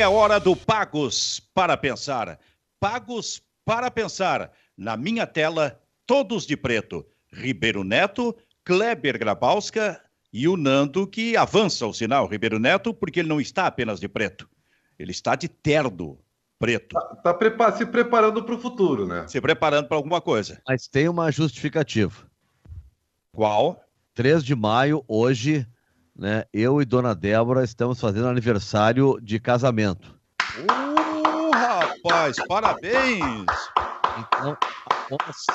é hora do Pagos para Pensar. Pagos para Pensar. Na minha tela, todos de preto. Ribeiro Neto, Kleber Grabowska e o Nando, que avança o sinal, Ribeiro Neto, porque ele não está apenas de preto. Ele está de terno preto. Tá, tá prepa se preparando para o futuro, né? Se preparando para alguma coisa. Mas tem uma justificativa. Qual? 3 de maio, hoje, né? Eu e Dona Débora estamos fazendo aniversário de casamento. Uh, rapaz, parabéns! Então, após,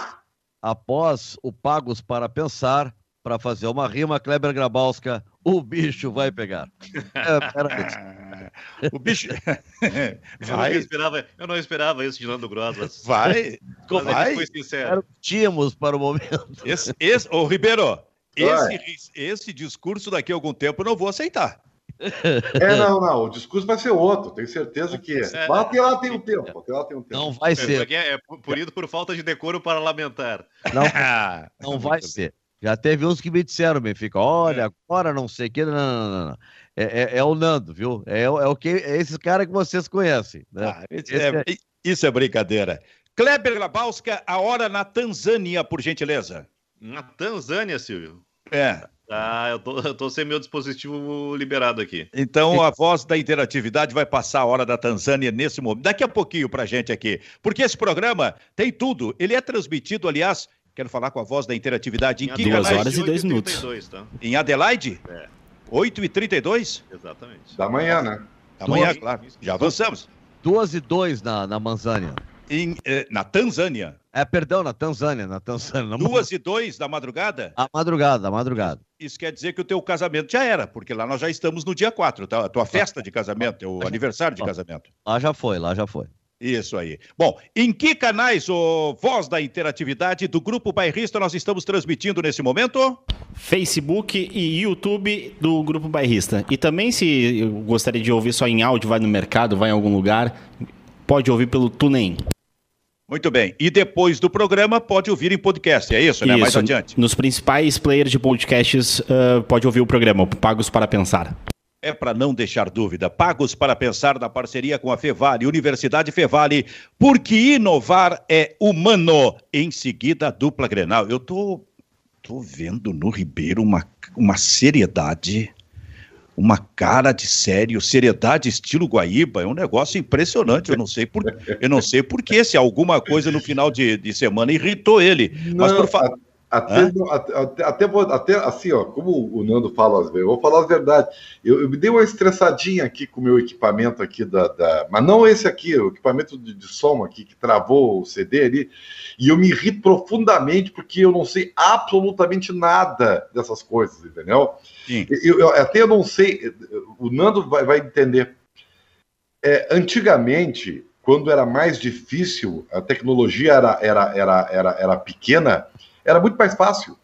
após o Pagos para Pensar, para fazer uma rima, Kleber Grabowska, o bicho vai pegar. É, o bicho. eu, não esperava, eu não esperava isso de Nando Gross. Vai. Mas vai. Foi sincero. Tínhamos para o momento. Esse, esse, ô, Ribeiro, esse, esse discurso daqui a algum tempo eu não vou aceitar. É, não, não. O discurso vai ser outro, tenho certeza que é. é. Mas até lá tem um tempo. Até lá tem um tempo. Não vai ser. É, é punido por falta de decoro parlamentar. Não, não vai ser. Já teve uns que me disseram, Benfica, olha, é. agora não sei o que, não, não, não. É, é, é, o Nando, viu? É, é o que é esse cara que vocês conhecem. Né? Ah, é, isso é brincadeira. Kleber Grabowska, a hora na Tanzânia, por gentileza. Na Tanzânia, Silvio? É. Ah, eu tô, eu tô sem meu dispositivo liberado aqui. Então a voz da interatividade vai passar a hora da Tanzânia nesse momento. Daqui a pouquinho pra gente aqui. Porque esse programa tem tudo. Ele é transmitido, aliás, quero falar com a voz da interatividade em, em que Duas horas e dois minutos. Tá? Em Adelaide? É. 8h32? Exatamente. Da manhã, né? Da manhã, claro. Já avançamos. 2 e 2 na, na Manzânia. Em, eh, na Tanzânia. É, perdão, na Tanzânia, na Tanzânia. Na Duas e dois da madrugada? A madrugada, a madrugada. Isso quer dizer que o teu casamento já era, porque lá nós já estamos no dia 4, tá? a tua festa de casamento, teu aniversário de casamento. Lá já foi, lá já foi. Isso aí. Bom, em que canais, o Voz da Interatividade do Grupo Bairrista, nós estamos transmitindo nesse momento? Facebook e YouTube do Grupo Bairrista. E também, se gostaria de ouvir só em áudio, vai no mercado, vai em algum lugar, pode ouvir pelo TuneIn. Muito bem. E depois do programa, pode ouvir em podcast, é isso, né? Isso. Mais adiante. Nos principais players de podcasts, uh, pode ouvir o programa, Pagos para Pensar. É para não deixar dúvida. Pagos para Pensar na parceria com a Fevale, Universidade Fevale, porque inovar é humano. Em seguida, a dupla Grenal. Eu tô, tô vendo no Ribeiro uma, uma seriedade uma cara de sério, seriedade estilo Guaíba, é um negócio impressionante. Eu não sei por, eu não sei por que, se alguma coisa no final de, de semana irritou ele. Não, Mas por favor. Até, até, até, até, assim, ó, como o Nando fala às vezes, eu vou falar a verdade. Eu, eu me dei uma estressadinha aqui com o meu equipamento aqui da, da, Mas não esse aqui, o equipamento de, de, som aqui que travou o CD ali. E eu me irrito profundamente porque eu não sei absolutamente nada dessas coisas, entendeu? Eu, eu, até eu não sei, o Nando vai, vai entender. É, antigamente, quando era mais difícil, a tecnologia era, era, era, era, era pequena era muito mais fácil.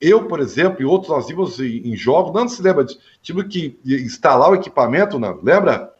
Eu, por exemplo, e outros nós vimos em, jogos, não se lembra disso, tive que instalar o equipamento, não, lembra?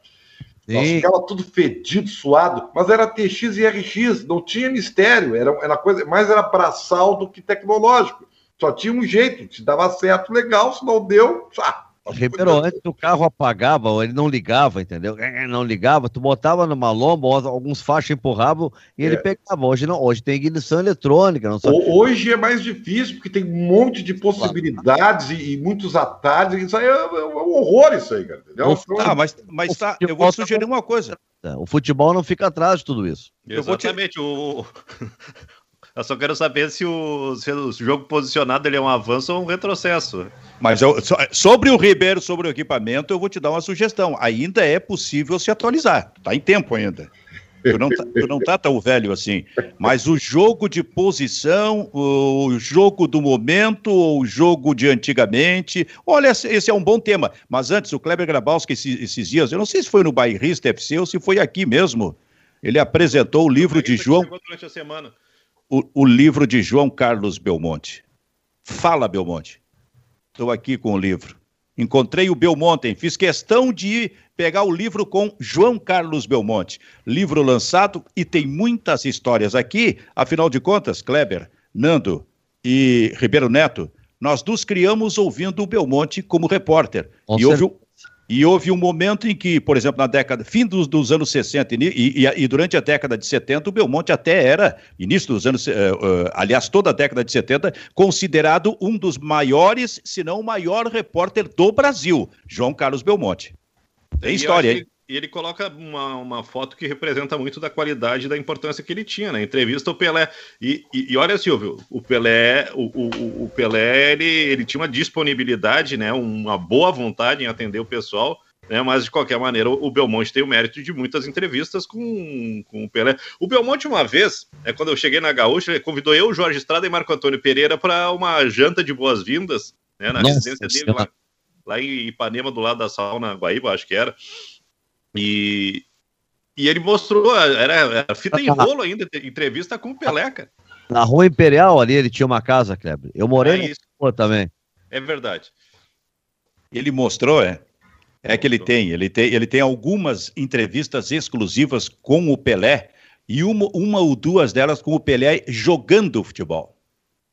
Nós ficava tudo fedido, suado, mas era TX e RX, não tinha mistério, era, era coisa, mais era braçal do que tecnológico. Só tinha um jeito, se dava certo, legal, se não deu, ah, Ribeiro, antes o carro apagava, ou ele não ligava, entendeu? É, é, não ligava, tu botava numa lomba, alguns faixas empurravam e ele é. pegava. Hoje não, hoje tem ignição eletrônica. Não sabe? Hoje é mais difícil, porque tem um monte de possibilidades claro. e, e, muitos atalhos. Isso aí é, é, um horror, isso aí, cara. Entendeu? Ah, mas, mas tá, eu vou sugerir uma coisa. O futebol não fica atrás de tudo isso. Exatamente. Te... O, eu só quero saber se o, se o jogo posicionado ele é um avanço ou um retrocesso. Mas eu, sobre o Ribeiro, sobre o equipamento, eu vou te dar uma sugestão. Ainda é possível se atualizar. Está em tempo ainda. Tu não, tá, tu não tá tão velho assim. Mas o jogo de posição, o jogo do momento, o jogo de antigamente. Olha, esse é um bom tema. Mas antes, o Kleber Grabowski, esses, esses dias, eu não sei se foi no Bairrista FC ou se foi aqui mesmo. Ele apresentou o livro de João. Durante a semana o, o livro de João Carlos Belmonte. Fala, Belmonte. Estou aqui com o livro. Encontrei o Belmonte, fiz questão de pegar o livro com João Carlos Belmonte. Livro lançado e tem muitas histórias aqui. Afinal de contas, Kleber, Nando e Ribeiro Neto, nós nos criamos ouvindo o Belmonte como repórter. Com e houve, E houve um momento em que, por exemplo, na década, fim dos, dos anos 60 e, e, e, durante a década de 70, o Belmonte até era, início dos anos, uh, uh, aliás, toda a década de 70, considerado um dos maiores, se não o maior repórter do Brasil, João Carlos Belmonte. Tem história, hein? E ele coloca uma, uma foto que representa muito da qualidade e da importância que ele tinha, né? Entrevista o Pelé. E, e, e olha, Silvio, o Pelé, o, o, o, Pelé, ele, ele tinha uma disponibilidade, né? Uma boa vontade em atender o pessoal. Né, mas de qualquer maneira, o Belmonte tem o mérito de muitas entrevistas com, com o Pelé. O Belmonte, uma vez, é, quando eu cheguei na Gaúcha, ele convidou eu, Jorge Estrada e Marco Antônio Pereira para uma janta de boas-vindas né, na Nossa, residência dele, lá, lá, em Ipanema, do lado da sauna Guaíba, acho que era. E, e ele mostrou, era, era fita em rolo ainda, entrevista com o Pelé, cara. Na Rua Imperial ali ele tinha uma casa, Kleber. Eu morei é também. É verdade. Ele mostrou, é? É que ele tem, ele tem, ele tem algumas entrevistas exclusivas com o Pelé e uma, uma ou duas delas com o Pelé jogando futebol.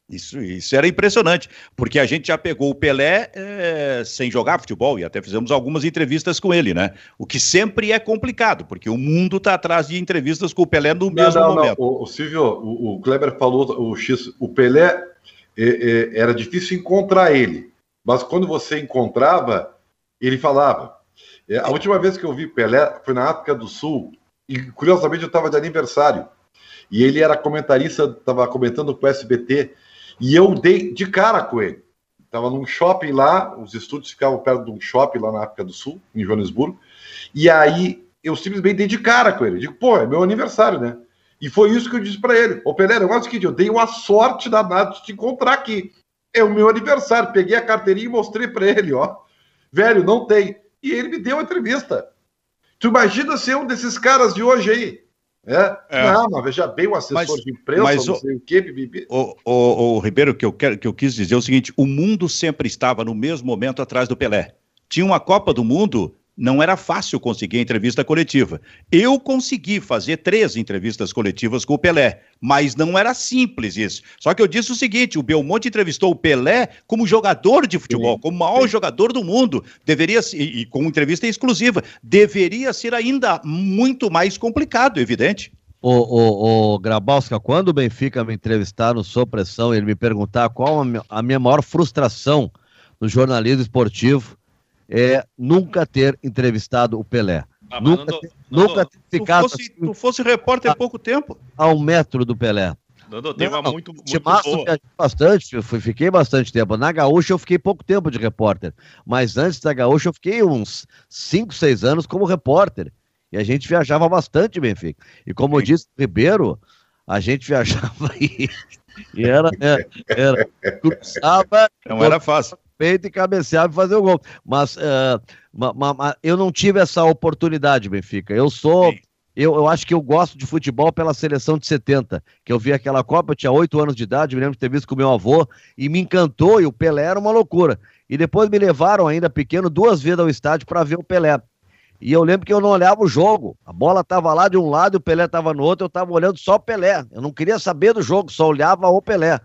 Isso, isso era impressionante, porque a gente já pegou o Pelé é, sem jogar futebol e até fizemos algumas entrevistas com ele, né? O que sempre é complicado, porque o mundo está atrás de entrevistas com o Pelé no não, mesmo não, momento. Não. O, o Silvio, o, o, Kleber falou, o X, o Pelé é, é, era difícil encontrar ele, mas quando você encontrava, ele falava. A última vez que eu vi Pelé foi na África do Sul e curiosamente eu estava de aniversário e ele era comentarista, estava comentando com o SBT e eu dei de cara com ele. Estava num shopping lá, os estúdios ficavam perto de um shopping lá na África do Sul, em Joanesburgo. E aí eu simplesmente dei de cara com ele. Digo, pô, é meu aniversário, né? E foi isso que eu disse para ele. Ô, Pelé, negócio é o seguinte, eu dei uma sorte danada de te encontrar aqui. É o meu aniversário. Peguei a carteirinha e mostrei para ele, ó. Velho, não tem. E ele me deu uma entrevista. Tu imagina ser um desses caras de hoje aí. É? é. Não, mas veja bem, o assessor mas, de imprensa, mas não sei o, quê, bibi. O, o, o, Ribeiro, que eu, quero, que eu quis dizer é o seguinte: o mundo sempre estava no mesmo momento atrás do Pelé. Tinha uma Copa do Mundo não era fácil conseguir entrevista coletiva. Eu consegui fazer três entrevistas coletivas com o Pelé, mas não era simples isso. Só que eu disse o seguinte: o Belmonte entrevistou o Pelé como jogador de futebol, como o maior jogador do mundo. Deveria e, e com entrevista exclusiva. Deveria ser ainda muito mais complicado, evidente. O, o, o Grabowska, quando o Benfica me entrevistar no Sou Pressão, ele me perguntar qual a minha maior frustração no jornalismo esportivo, é nunca ter entrevistado o Pelé. Ah, nunca, ter, nunca ter ficado. Tu fosse, assim, tu fosse repórter há pouco tempo? A um metro do Pelé. Nando, tem uma não, muito, muito boa. bastante, fui, fiquei bastante tempo. Na Gaúcha eu fiquei pouco tempo de repórter, mas antes da Gaúcha eu fiquei uns 5, 6 anos como repórter. E a gente viajava bastante, Benfica. E como Sim. disse Ribeiro, a gente viajava e, e era, era, era cruzava, não era fácil peito e cabeceava e fazer o gol. Mas uh, ma, ma, ma, eu não tive essa oportunidade, Benfica. Eu sou. Eu, eu acho que eu gosto de futebol pela seleção de 70, que eu vi aquela Copa, eu tinha 8 anos de idade, me lembro de ter visto com meu avô, e me encantou, e o Pelé era uma loucura. E depois me levaram ainda pequeno duas vezes ao estádio para ver o Pelé. E eu lembro que eu não olhava o jogo. A bola estava lá de um lado e o Pelé estava no outro, eu estava olhando só o Pelé. Eu não queria saber do jogo, só olhava o Pelé.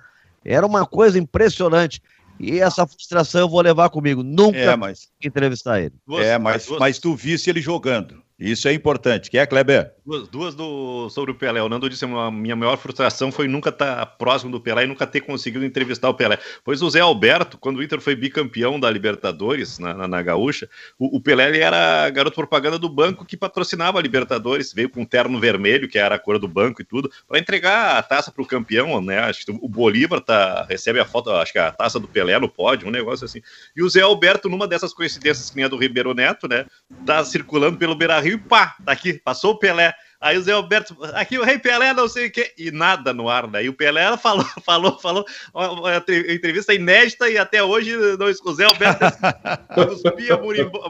Era uma coisa impressionante. E essa frustração eu vou levar comigo. Nunca é, mas... entrevistar ele. É, mas, mas tu visse ele jogando. Isso é importante. Quer, Kleber? Duas, duas do, sobre o Pelé. O Nando disse que a minha maior frustração foi nunca estar tá próximo do Pelé e nunca ter conseguido entrevistar o Pelé. Pois o Zé Alberto, quando o Inter foi bicampeão da Libertadores, na, na, na Gaúcha, o, o, Pelé era garoto propaganda do banco que patrocinava a Libertadores. Veio com um terno vermelho, que era a cor do banco e tudo, para entregar a taça para o campeão, né? Acho que o Bolívar tá, recebe a foto, acho que a taça do Pelé no pódio, um negócio assim. E o Zé Alberto, numa dessas coincidências que nem a do Ribeiro Neto, né? Tá circulando pelo Beira Rio e pá, tá aqui, passou o Pelé. Aí o Zé Alberto, aqui o Rei Pelé, não sei o quê, e nada no ar, né? E o Pelé falou, falou, falou, uma entrevista inédita e até hoje não, o Zé Alberto cuspia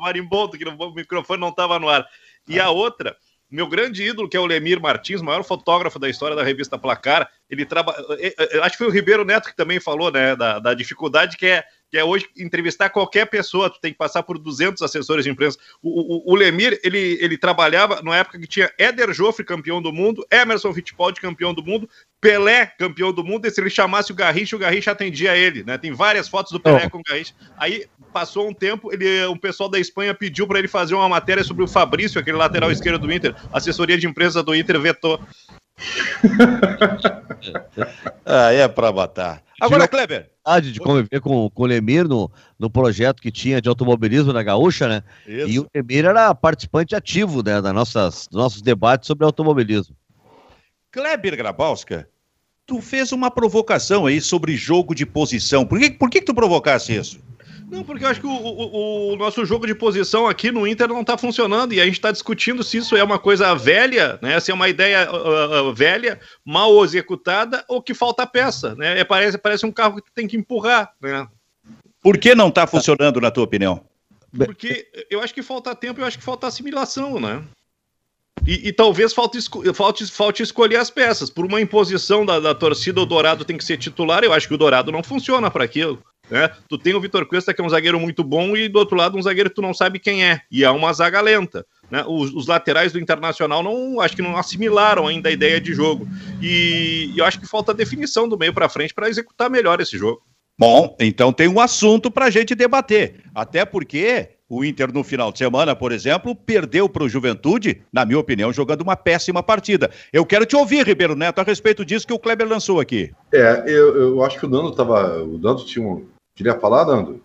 marimbondo, que o microfone não estava no ar. E a outra, meu grande ídolo, que é o Lemir Martins, maior fotógrafo da história da revista Placar, ele trabalha. Acho que foi o Ribeiro Neto que também falou, né, da, da dificuldade que é que é hoje entrevistar qualquer pessoa, tu tem que passar por 200 assessores de imprensa. O, o, o Lemir, ele, ele trabalhava na época que tinha Éder Joffre, campeão do mundo, Emerson Fittipaldi, campeão do mundo, Pelé, campeão do mundo, e se ele chamasse o Garrincha, o Garrincha atendia ele, né? Tem várias fotos do Pelé oh. com o Garrincha. Aí passou um tempo, ele, um pessoal da Espanha pediu para ele fazer uma matéria sobre o Fabrício, aquele lateral esquerdo do Inter. Assessoria de imprensa do Inter vetou. ah, é para matar. Agora, Kleber. De conviver com, com o Lemir no, no projeto que tinha de automobilismo na Gaúcha, né? Isso. E o Lemir era participante ativo né, das nossas, dos nossos debates sobre automobilismo. Kleber Grabowska, tu fez uma provocação aí sobre jogo de posição. Por que, por que, que tu provocasse isso? Não, porque eu acho que o, o, o, nosso jogo de posição aqui no Inter não está funcionando e a gente está discutindo se isso é uma coisa velha, né? Se é uma ideia uh, uh, velha, mal executada ou que falta peça, né? É, parece, parece um carro que tem que empurrar, né? Por que não está funcionando, na tua opinião? Porque eu acho que falta tempo, eu acho que falta assimilação, né? E, e, talvez falte, falte, falte escolher as peças. Por uma imposição da, da torcida, o Dourado tem que ser titular. Eu acho que o Dourado não funciona para aquilo. Né? Tu tem o Vitor Cuesta, que é um zagueiro muito bom, e do outro lado um zagueiro que tu não sabe quem é. E é uma zaga lenta. Né? Os, os, laterais do Internacional não acho que não assimilaram ainda a ideia de jogo. E, e eu acho que falta definição do meio para frente para executar melhor esse jogo. Bom, então tem um assunto para a gente debater. Até porque o Inter, no final de semana, por exemplo, perdeu para o Juventude, na minha opinião, jogando uma péssima partida. Eu quero te ouvir, Ribeiro Neto, a respeito disso que o Kleber lançou aqui. É, eu, eu acho que o Nando estava. O Nando tinha um. Queria falar, Nando?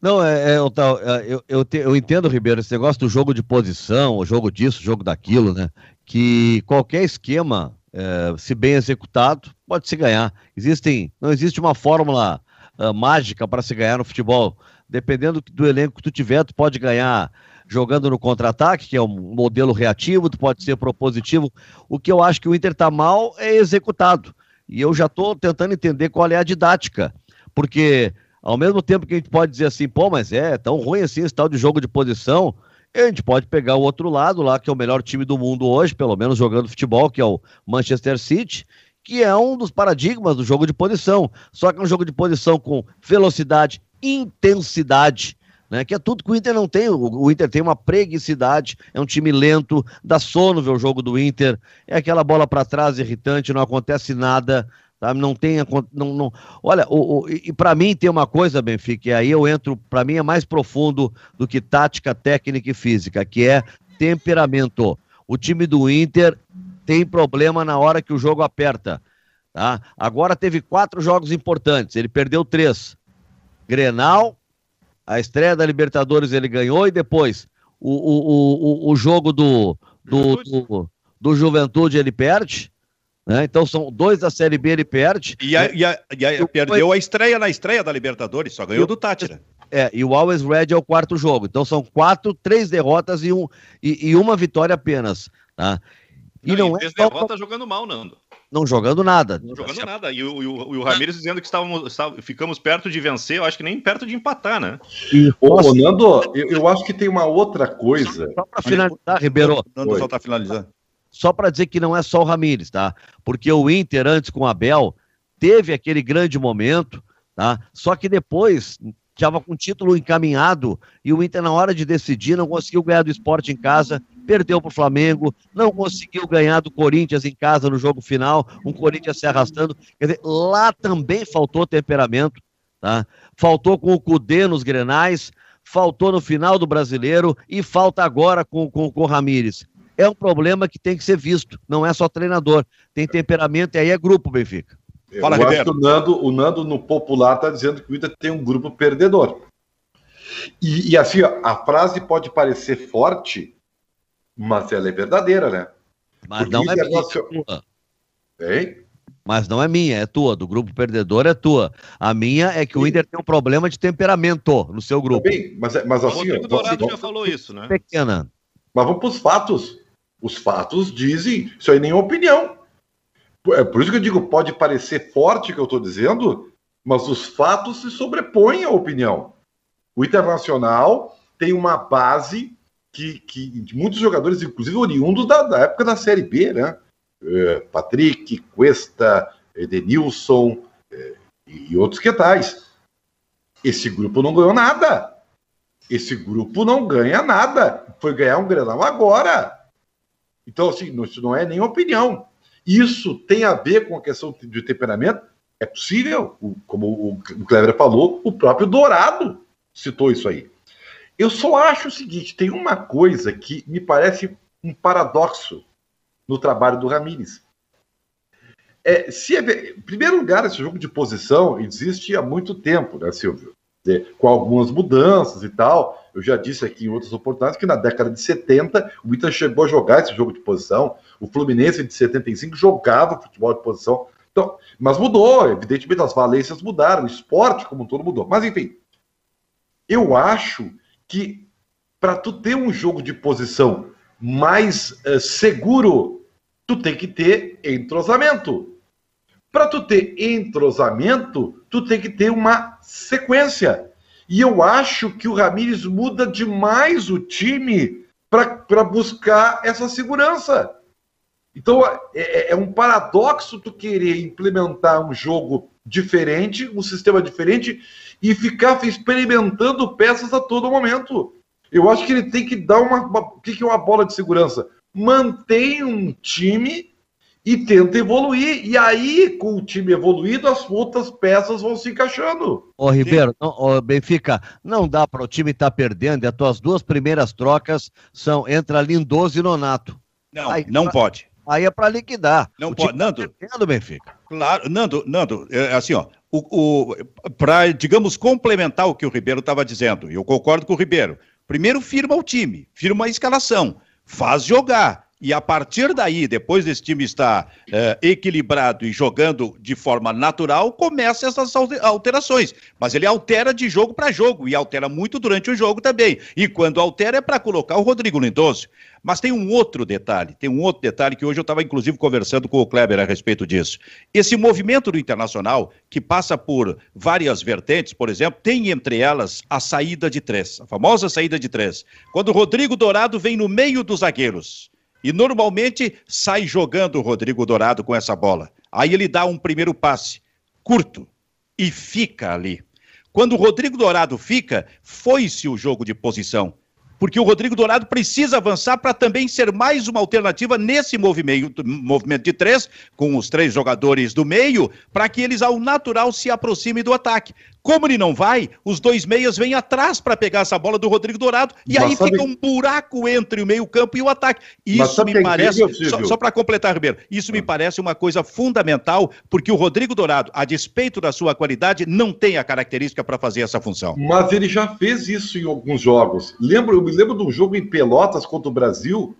Não, é, é, eu, é, eu, eu, te, eu, entendo, Ribeiro, esse negócio do jogo de posição, o jogo disso, o jogo daquilo, né? Que qualquer esquema, é, se bem executado, pode se ganhar. Existem, não existe uma fórmula uh, mágica para se ganhar no futebol dependendo do elenco que tu tiver, tu pode ganhar jogando no contra-ataque, que é um modelo reativo, tu pode ser propositivo. O que eu acho que o Inter tá mal é executado. E eu já estou tentando entender qual é a didática. Porque, ao mesmo tempo que a gente pode dizer assim, pô, mas é tão ruim assim esse tal de jogo de posição, a gente pode pegar o outro lado lá, que é o melhor time do mundo hoje, pelo menos jogando futebol, que é o Manchester City, que é um dos paradigmas do jogo de posição. Só que é um jogo de posição com velocidade, intensidade. Né, que é tudo que o Inter não tem. O, Inter tem uma preguiçosidade, é um time lento, dá sono ver o jogo do Inter, é aquela bola para trás irritante, não acontece nada, tá? não tem. Não, não... Olha, o, o e para mim tem uma coisa, Benfica, e aí eu entro, para mim é mais profundo do que tática, técnica e física, que é temperamento. O time do Inter tem problema na hora que o jogo aperta. Tá? Agora teve quatro jogos importantes, ele perdeu três. Grenal, a estreia da Libertadores ele ganhou e depois o, o, o, o jogo do, do, do, do Juventude ele perde. Né? Então são dois da Série B ele perde. E, a, e, a, e a, perdeu a estreia na estreia da Libertadores, só ganhou do Tátira. É, e o Always Red é o quarto jogo. Então são quatro, três derrotas e, um, e, e uma vitória apenas. Tá? E não, não e é. Só... derrotas jogando mal, Nando não jogando nada. Não jogando nada. E o, e o, o Ramires dizendo que estávamos, estávamos, ficamos perto de vencer, eu acho que nem perto de empatar, né? E, Ô, Nando, eu, eu, acho que tem uma outra coisa. Só para finalizar, Ribeiro. Nando só está finalizando. Só para dizer que não é só o Ramires, tá? Porque o Inter, antes com o Abel, teve aquele grande momento, tá? Só que depois estava com o título encaminhado e o Inter, na hora de decidir, não conseguiu ganhar do esporte em casa perdeu para o Flamengo, não conseguiu ganhar do Corinthians em casa no jogo final, um Corinthians se arrastando. Quer dizer, lá também faltou temperamento, tá? Faltou com o Cudê nos grenais, faltou no final do brasileiro e falta agora com, com, com o Ramires. É um problema que tem que ser visto, não é só treinador, tem temperamento e aí é grupo, Benfica. Fala, Eu acho que o Nando, o Nando no popular está dizendo que o Inter tem um grupo perdedor. E, e assim, a frase pode parecer forte, mas ela é verdadeira, né? Mas Porque não é minha, é tua. Hein? Mas não é minha, é tua. Do grupo perdedor é tua. A minha é que Sim. o Inter tem um problema de temperamento no seu grupo. Também, mas, mas assim. O Rodrigo Dourado vamos, já falou isso, né? Pequena. Mas vamos para os fatos. Os fatos dizem. Isso aí nem é opinião. É por isso que eu digo, pode parecer forte o que eu estou dizendo, mas os fatos se sobrepõem à opinião. O Internacional tem uma base que, que muitos jogadores, inclusive oriundos da, da época da Série B, né? É, Patrick, Cuesta, Edenilson é, e outros que tais. Esse grupo não ganhou nada. Esse grupo não ganha nada. Foi ganhar um Grenal agora. Então, assim, isso não é nem opinião. Isso tem a ver com a questão de temperamento? É possível, como o Cleber falou, o próprio Dourado citou isso aí. Eu só acho o seguinte: tem uma coisa que me parece um paradoxo no trabalho do Ramires. É, se é, em primeiro lugar, esse jogo de posição existe há muito tempo, né, Silvio? É, com algumas mudanças e tal. Eu já disse aqui em outras oportunidades que na década de 70 o Inter chegou a jogar esse jogo de posição. O Fluminense de 75 jogava futebol de posição. Então, mas mudou, evidentemente as valências mudaram, o esporte como um todo mudou. Mas enfim, eu acho que para tu ter um jogo de posição mais uh, seguro, tu tem que ter entrosamento. Para tu ter entrosamento, tu tem que ter uma sequência. E eu acho que o Ramires muda demais o time para buscar essa segurança. Então é, é, é, um paradoxo tu querer implementar um jogo diferente, um sistema diferente e ficar experimentando peças a todo momento. Eu acho que ele tem que dar uma. O que é uma bola de segurança? Mantém um time e tenta evoluir. E aí, com o time evoluído, as outras peças vão se encaixando. Ô, Ribeiro, não, ô, Benfica, não dá para o time estar tá perdendo e as tuas duas primeiras trocas são entre Lindoso e Nonato. Não, aí, não pra, pode. Aí é para liquidar. Não o pode, tá Nando. Tá perdendo, Benfica. Claro, Nando, Nando, é, assim, ó, o, o para, digamos, complementar o que o Ribeiro estava dizendo, eu concordo com o Ribeiro. Primeiro firma o time, firma a escalação, faz jogar e a partir daí, depois desse time estar é, equilibrado e jogando de forma natural, começa essas alterações. Mas ele altera de jogo para jogo e altera muito durante o jogo também. E quando altera é para colocar o Rodrigo Lindoso. Mas tem um outro detalhe, tem um outro detalhe que hoje eu estava inclusive conversando com o Kleber a respeito disso. Esse movimento do Internacional, que passa por várias vertentes, por exemplo, tem entre elas a saída de três, a famosa saída de três. Quando o Rodrigo Dourado vem no meio dos zagueiros e normalmente sai jogando o Rodrigo Dourado com essa bola. Aí ele dá um primeiro passe curto e fica ali. Quando o Rodrigo Dourado fica, foi-se o jogo de posição porque o Rodrigo Dourado precisa avançar para também ser mais uma alternativa nesse movimento, movimento de três, com os três jogadores do meio, para que eles ao natural se aproximem do ataque. Como ele não vai, os dois meias vêm atrás para pegar essa bola do Rodrigo Dourado e Mas aí sabe... fica um buraco entre o meio-campo e o ataque. Isso me é parece, só, só para completar, Ribeiro, isso me ah. parece uma coisa fundamental, porque o Rodrigo Dourado, a despeito da sua qualidade, não tem a característica para fazer essa função. Mas ele já fez isso em alguns jogos. Lembro, eu me lembro de um jogo em Pelotas contra o Brasil,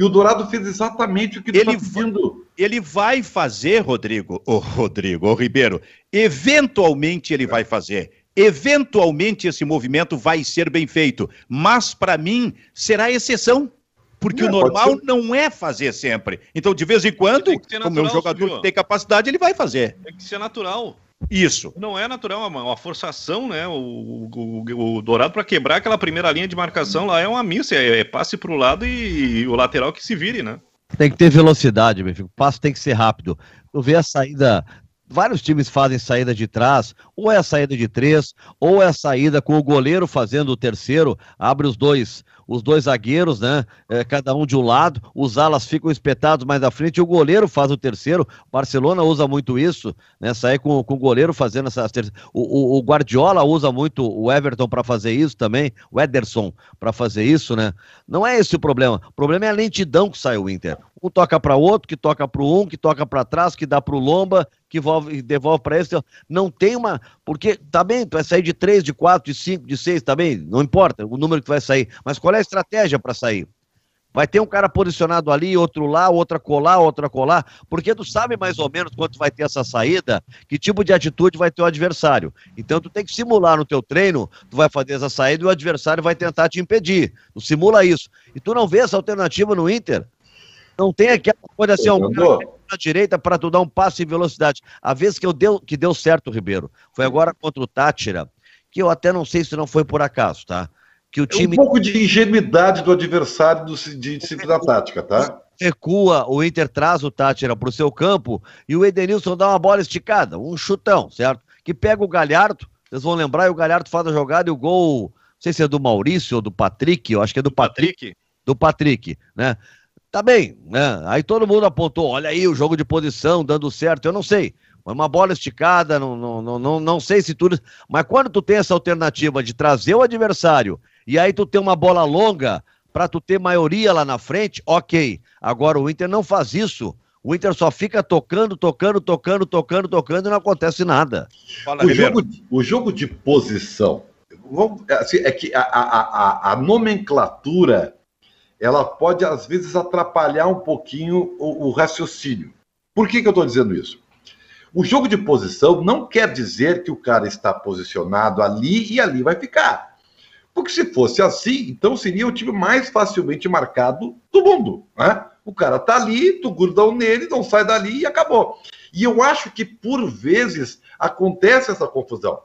e o Dourado fez exatamente o que ele está pedindo. Ele vai fazer, Rodrigo, o Rodrigo, o Ribeiro. Eventualmente ele vai fazer. Eventualmente esse movimento vai ser bem feito. Mas para mim será exceção. Porque é, o normal não é fazer sempre. Então, de vez em quando, como é um jogador que tem capacidade, ele vai fazer. Tem que ser natural. Isso. Não é natural, é uma, uma forçação, né? O, o, o Dourado para quebrar aquela primeira linha de marcação lá é uma missa, é, é passe para o lado e, e, o lateral que se vire, né? Tem que ter velocidade, meu filho. O passe tem que ser rápido. Tu vê a saída. Vários times fazem saída de trás, ou é a saída de três, ou é a saída com o goleiro fazendo o terceiro, abre os dois os dois zagueiros, né? É, cada um de um lado, os alas ficam espetados mais à frente e o goleiro faz o terceiro. O Barcelona usa muito isso, né? Sair com, com o goleiro fazendo essas terceiras. O, o, o Guardiola usa muito o Everton para fazer isso também, o Ederson para fazer isso, né? Não é esse o problema. O problema é a lentidão que sai o Inter. Um toca para outro, que toca para um, que toca para trás, que dá para o Lomba, que devolve, devolve para esse. Não tem uma. Porque tá bem, tu vai sair de três, de quatro, de cinco, de seis, tá bem? Não importa o número que tu vai sair. Mas qual é a estratégia para sair? Vai ter um cara posicionado ali, outro lá, outra colar, outra colar, porque tu sabe mais ou menos quando vai ter essa saída, que tipo de atitude vai ter o adversário. Então tu tem que simular no teu treino, tu vai fazer essa saída e o adversário vai tentar te impedir. Tu simula isso. E tu não vê essa alternativa no Inter. Não tem aquela coisa assim, um cara na direita para tu dar um passe em velocidade. A vez que, eu deu, que deu certo, Ribeiro, foi agora contra o Tátira, que eu até não sei se não foi por acaso, tá? Que o time... É um pouco de ingenuidade do adversário do, de disciplina tática, tá? Recua, o Inter traz o Tátira para o seu campo e o Edenilson dá uma bola esticada, um chutão, certo? Que pega o Galhardo, vocês vão lembrar, e o Galhardo faz a jogada e o gol, não sei se é do Maurício ou do Patrick, eu acho que é do Patrick. Patrick. Do Patrick, né? Tá bem, né? Aí todo mundo apontou, olha aí o jogo de posição dando certo, eu não sei. Uma bola esticada, não, não, não, não sei se tudo. Mas quando tu tem essa alternativa de trazer o adversário e aí tu tem uma bola longa para tu ter maioria lá na frente, ok. Agora o Inter não faz isso. O Inter só fica tocando, tocando, tocando, tocando, tocando e não acontece nada. Fala, o, jogo, o jogo de posição, assim, é que a, a, a, a nomenclatura ela pode às vezes atrapalhar um pouquinho o, o raciocínio. Por que, que eu estou dizendo isso? O jogo de posição não quer dizer que o cara está posicionado ali e ali vai ficar. Porque se fosse assim, então seria o time mais facilmente marcado do mundo. Né? O cara tá ali, tu gruda nele, não sai dali e acabou. E eu acho que por vezes acontece essa confusão.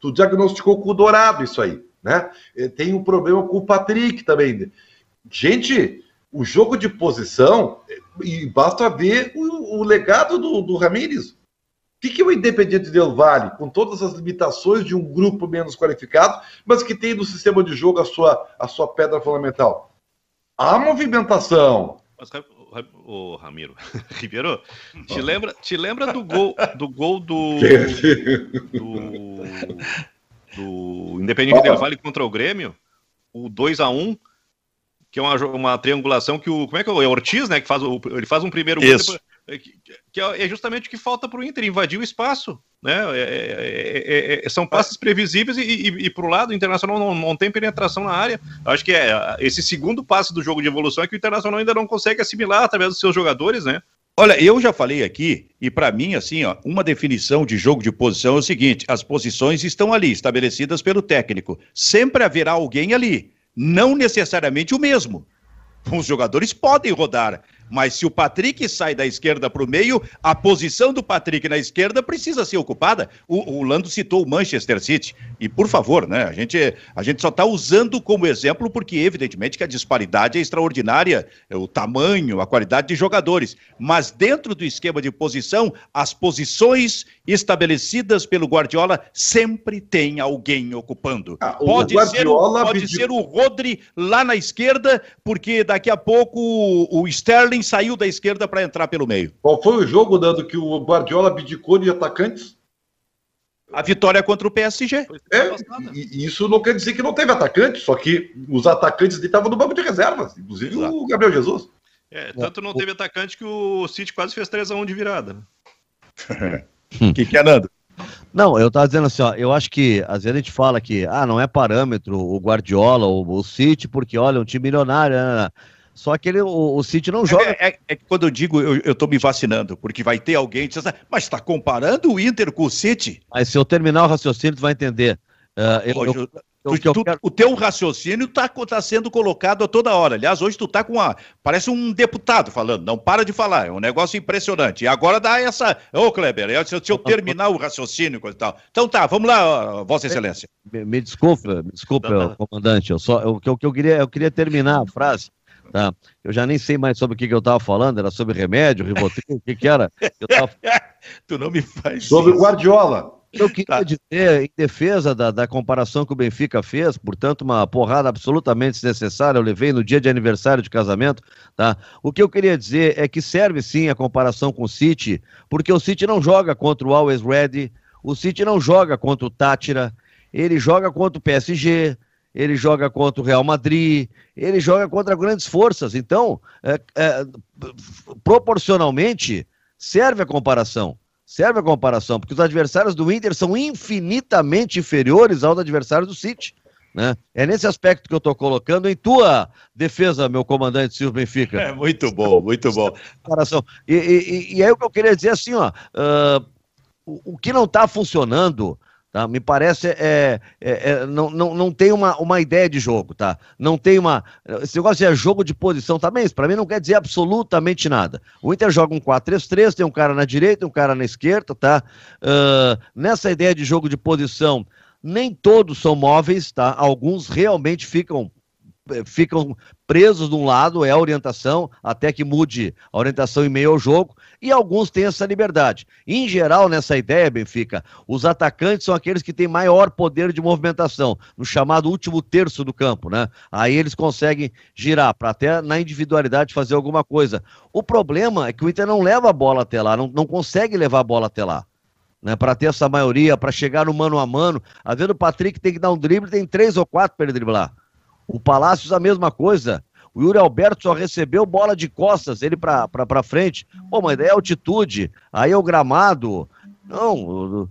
Tu diagnosticou com o Dourado isso aí, né? Eh, tem um problema com o Patrick também. Gente, o jogo de posição, e basta ver o, o legado do, do Ramírez. O que, que o Independiente Del Vale, com todas as limitações de um grupo menos qualificado, mas que tem no sistema de jogo a sua, a sua pedra fundamental? A movimentação. Mas, o Ramiro, Ribeiro, te lembra, te lembra do gol do gol do do, do Independiente Del Vale contra o Grêmio? O 2 a 1 que é uma, uma triangulação que o. Como é que é? O Ortiz, né? Que faz o, ele faz um primeiro gol. Depois, que, que, é justamente o que falta para o Inter, invadir o espaço. Né? É, é, é, é são passes previsíveis e, e, e para o lado, o Internacional não, não, tem penetração na área. Acho que é esse segundo passo do jogo de evolução é que o Internacional ainda não consegue assimilar através dos seus jogadores, né? Olha, eu já falei aqui, e para mim, assim, ó, uma definição de jogo de posição é o seguinte: as posições estão ali, estabelecidas pelo técnico. Sempre haverá alguém ali não necessariamente o mesmo. Os jogadores podem rodar, mas se o Patrick sai da esquerda para o meio, a posição do Patrick na esquerda precisa ser ocupada. O, o Lando citou o Manchester City. E, por favor, né, a, gente, a gente só está usando como exemplo porque, evidentemente, que a disparidade é extraordinária, é o tamanho, a qualidade de jogadores. Mas dentro do esquema de posição, as posições estabelecidas pelo Guardiola sempre tem alguém ocupando. Ah, pode ser, pode pediu... ser o Rodri lá na esquerda, porque daqui a pouco o Sterling saiu da esquerda para entrar pelo meio. Qual foi o jogo, Dando, que o Guardiola abdicou de atacantes? A vitória contra o PSG. É, e isso não quer dizer que não teve atacante, só que os atacantes dele estavam no banco de reservas, inclusive Exato. o Gabriel Jesus. É, tanto não teve atacante que o City quase fez 3x1 de virada. O que, que é, Nando? Não, eu tava dizendo assim, ó, eu acho que às vezes a gente fala que ah, não é parâmetro o Guardiola ou o City, porque olha, é um time milionário, né? né, né. Só que ele, o, o City não joga. É, é, é, quando eu digo, eu, eu tô me vacinando, porque vai ter alguém que diz, mas está comparando o Inter com o City? Mas se eu terminar o raciocínio, tu vai entender. Uh, eu, eu, eu, tu, tu, quero... O teu raciocínio está tá sendo colocado a toda hora. Aliás, hoje tu tá com uma. Parece um deputado falando, não para de falar, é um negócio impressionante. E agora dá essa. Ô, Kleber, se eu, se eu terminar o raciocínio e tal. Então tá, vamos lá, Vossa Excelência. Me, me desculpa, me desculpa, comandante. Eu só, eu, eu, eu, queria, eu queria terminar a frase Tá? Eu já nem sei mais sobre o que, que eu estava falando, era sobre remédio, Rivotril, o que, que era? Tava... tu não me faz Sobre o Guardiola. Eu queria tá. dizer, em defesa da, da comparação que o Benfica fez, portanto, uma porrada absolutamente desnecessária, eu levei no dia de aniversário de casamento, tá? O que eu queria dizer é que serve sim a comparação com o City, porque o City não joga contra o Always Ready, o City não joga contra o Tátira, ele joga contra o PSG, ele joga contra o Real Madrid, ele joga contra grandes forças. Então, é, é, proporcionalmente, serve a comparação. Serve a comparação, porque os adversários do Inter são infinitamente inferiores aos adversários do City. Né? É nesse aspecto que eu estou colocando em tua defesa, meu comandante Silvio Benfica. É muito bom, muito bom. Comparação. E, e, e aí o que eu queria dizer assim, ó, uh, o, o que não está funcionando Tá? Me parece é, é, é, não, não, não tem uma, uma ideia de jogo, tá? Não tem uma. Esse negócio é jogo de posição também, isso para mim não quer dizer absolutamente nada. O Inter joga um 4-3-3, tem um cara na direita, um cara na esquerda, tá? Uh, nessa ideia de jogo de posição, nem todos são móveis, tá? Alguns realmente ficam ficam presos de um lado, é a orientação, até que mude a orientação em meio ao jogo, e alguns têm essa liberdade. Em geral, nessa ideia, Benfica, os atacantes são aqueles que têm maior poder de movimentação, no chamado último terço do campo, né? Aí eles conseguem girar, para até na individualidade fazer alguma coisa. O problema é que o Inter não leva a bola até lá, não, não consegue levar a bola até lá né, para ter essa maioria, para chegar no mano a mano. Às vezes o Patrick tem que dar um drible, tem três ou quatro para ele driblar. O Palácios a mesma coisa. O Yuri Alberto só recebeu bola de costas, ele para frente. Pô, mas daí é altitude, aí é o gramado. Não,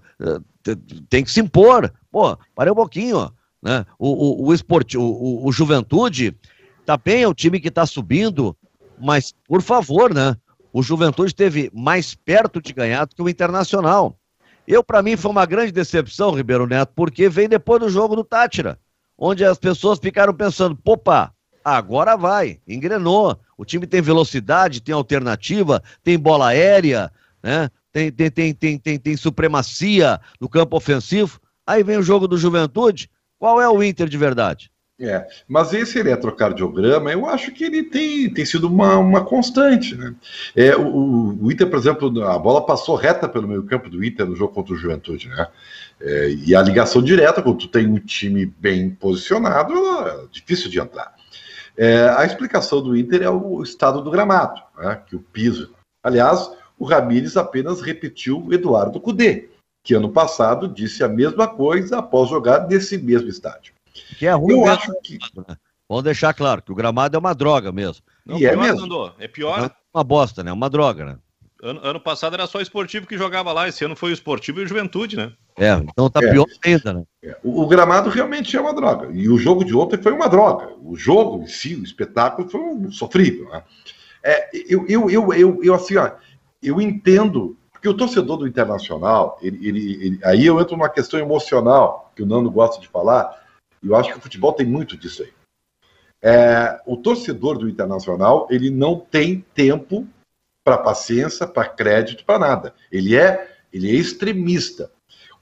tem que se impor. Pô, parei um pouquinho. Né? O, o, o, esporte, o, o, Juventude tá bem, é o time que tá subindo, mas, por favor, né? O Juventude teve mais perto de ganhar do que o Internacional. Eu, para mim, foi uma grande decepção, Ribeiro Neto, porque vem depois do jogo do Tátira, onde as pessoas ficaram pensando, popa, agora vai, engrenou. O time tem velocidade, tem alternativa, tem bola aérea, né? Tem, tem, tem, tem, tem, tem supremacia no campo ofensivo. Aí vem o jogo do Juventude. Qual é o Inter de verdade? É, mas esse eletrocardiograma, eu acho que ele tem, tem sido uma, uma constante, né? É, o, o Inter, por exemplo, a bola passou reta pelo meio campo do Inter no jogo contra o Juventude, né? É, e a ligação direta, quando tu tem um time bem posicionado, é difícil de entrar. É, a explicação do Inter é o estado do gramado, né? que o piso. Aliás, o Ramires apenas repetiu o Eduardo Cudê, que ano passado disse a mesma coisa após jogar nesse mesmo estádio. Que é ruim Eu mesmo. Acho que... Vamos deixar claro que o gramado é uma droga mesmo. Não, e é pior, é mesmo. Andou. É pior. É uma bosta, né? Uma droga, né? Ano, ano, passado era só esportivo que jogava lá, esse ano foi o esportivo e o juventude, né? É, então tá é, pior ainda, né? É. O, o, gramado realmente é uma droga. E o jogo de ontem foi uma droga. O jogo em si, o espetáculo, foi um sofrível. Né? É, eu, eu, eu, eu, eu, assim, ó, eu entendo, porque o torcedor do Internacional, ele, ele, ele, aí eu entro numa questão emocional, que o Nando gosta de falar, e eu acho que o futebol tem muito disso aí. É, o torcedor do Internacional, ele não tem tempo para paciência, para crédito, para nada. Ele é, ele é extremista.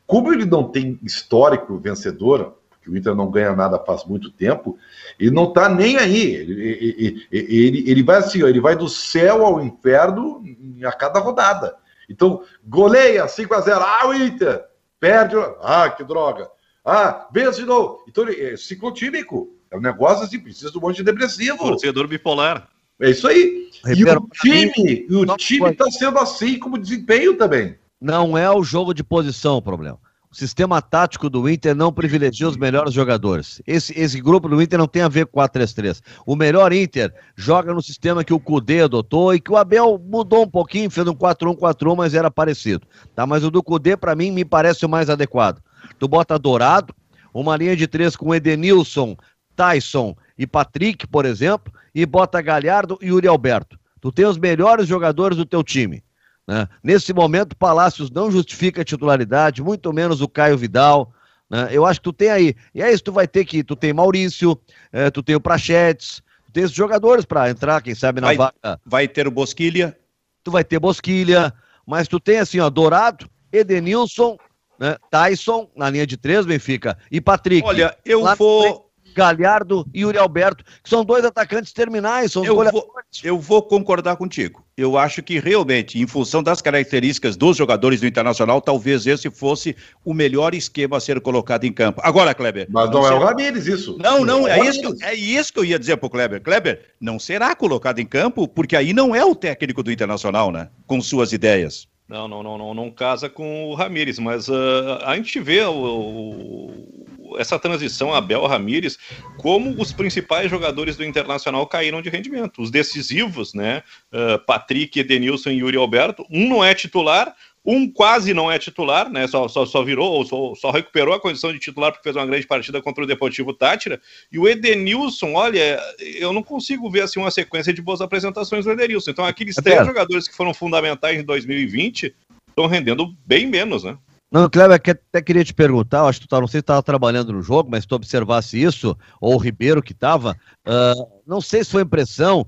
Como ele não tem histórico vencedor, porque o Inter não ganha nada faz muito tempo, ele não está nem aí. Ele, ele, ele, ele, vai assim, ó, ele vai do céu ao inferno a cada rodada. Então, goleia 5 a 0 Ah, o Inter! Perde. Ah, que droga! Ah, vence de novo. Então, é ciclotímico. É um negócio assim, precisa de um monte de depressivo. Torcedor bipolar. É isso aí. e o time, o time está sendo assim como desempenho também. Não é o jogo de posição o problema. O sistema tático do Inter não privilegia os melhores jogadores. Esse, esse grupo do Inter não tem a ver com 4-3-3. O melhor Inter joga no sistema que o Cudê adotou e que o Abel mudou um pouquinho, fez um 4-1-4-1, mas era parecido. Tá? Mas o do Cudê, para mim, me parece o mais adequado. Tu bota Dourado, uma linha de três com Edenilson, Tyson e Patrick, por exemplo, e bota Galhardo e Yuri Alberto. Tu tem os melhores jogadores do teu time. Né? Nesse momento, Palácios não justifica a titularidade, muito menos o Caio Vidal. Né? Eu acho que tu tem aí. E é isso, tu vai ter que. Tu tem Maurício, é, tu tem o Prachetes, tu tem esses jogadores para entrar, quem sabe, na vai, vaga. Vai ter o Bosquilha. Tu vai ter Bosquilha, mas tu tem assim, ó, Dourado, Edenilson, né? Tyson na linha de três, Benfica, e Patrick. Olha, eu vou. Galhardo e Yuri Alberto, que são dois atacantes terminais, são eu vou, eu vou concordar contigo. Eu acho que realmente, em função das características dos jogadores do Internacional, talvez esse fosse o melhor esquema a ser colocado em campo. Agora, Kleber. Mas não, não é o Ramires isso. Não, não, é, é isso, que, é isso que eu ia dizer pro Kleber. Kleber, não será colocado em campo, porque aí não é o técnico do Internacional, né? Com suas ideias. Não, não, não, não, não casa com o Ramires, mas uh, a gente vê o, o, essa transição Abel Ramires como os principais jogadores do Internacional caíram de rendimento. Os decisivos, né? Uh, Patrick, Edenilson e Yuri Alberto. Um não é titular, um quase não é titular, né? Só, só, só virou, ou só, só, recuperou a condição de titular porque fez uma grande partida contra o Deportivo Tátira. E o Edenilson, olha, eu não consigo ver assim uma sequência de boas apresentações do Edenilson. Então, aqueles é três jogadores que foram fundamentais em 2020 estão rendendo bem menos, né? Não, Cleber, até queria te perguntar, acho que tu tá, não sei se estava trabalhando no jogo, mas se tu observasse isso, ou o Ribeiro que estava, uh, não sei se foi impressão,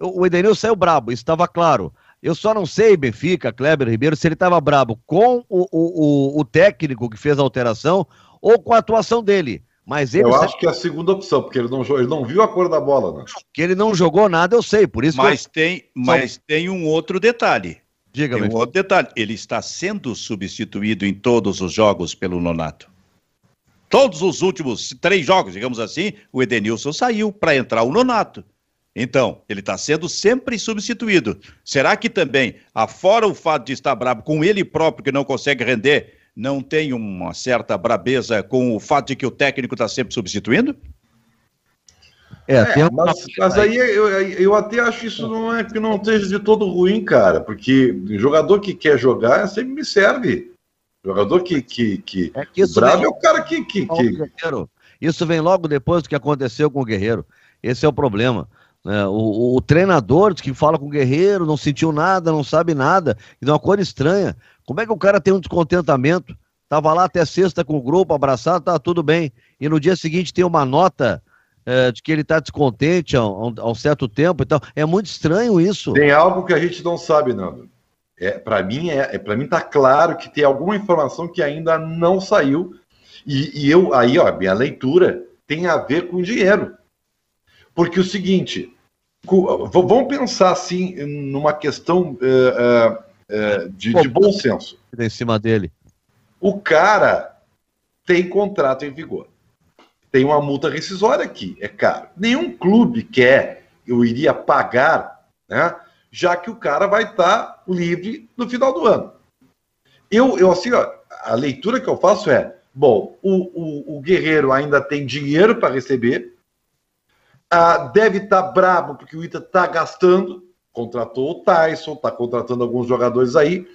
o Edenilson saiu brabo, isso estava claro. Eu só não sei, Benfica, Kleber Ribeiro, se ele estava brabo com o, o, o, técnico que fez a alteração ou com a atuação dele. Mas ele Eu sabe acho que é a segunda opção, porque ele não, ele não viu a cor da bola, né? que ele não jogou nada, eu sei. Por isso Mas tem, mas tem um outro detalhe. Diga, Tem um outro detalhe. Ele está sendo substituído em todos os jogos pelo Nonato. Todos os últimos três jogos, digamos assim, o Edenilson saiu para entrar o Nonato. Então, ele está sendo sempre substituído. Será que também, afora o fato de estar bravo com ele próprio, que não consegue render, não tem uma certa brabeza com o fato de que o técnico está sempre substituindo? É, uma- Mas, mas aí eu, eu até acho isso não é que não esteja de todo ruim, cara, porque jogador que quer jogar sempre me serve. Jogador que, que, que É que o isso bravo vem é o cara que, que, logo que-. Isso vem logo depois do que aconteceu com o Guerreiro. Esse é o problema. o, o- o treinador que fala com o Guerreiro não sentiu nada, não sabe nada, e dá uma cor estranha. Como é que o cara tem um descontentamento? Tava lá até sexta com o grupo, abraçado, tá tudo bem. E no dia seguinte tem uma nota eh, de que ele tá descontente há, um- há um certo tempo e tal. É muito estranho isso. tem algo que a gente não sabe, Nando. É, para mim é, é para mim tá claro que tem alguma informação que ainda não saiu e, e eu aí ó minha leitura tem a ver com dinheiro, porque o seguinte, v- vamos pensar assim numa questão eh, eh, de, de bom senso. Em cima dele. O cara tem contrato em vigor. Tem uma multa rescisória aqui, é caro. Nenhum clube quer, eu iria pagar, né? Já que o cara vai estar livre no final do ano. Eu, eu assim, ó, a leitura que eu faço é: bom, o, o, o Guerreiro ainda tem dinheiro para receber, ah, deve estar brabo porque o Ita está gastando, contratou o Tyson, está contratando alguns jogadores aí.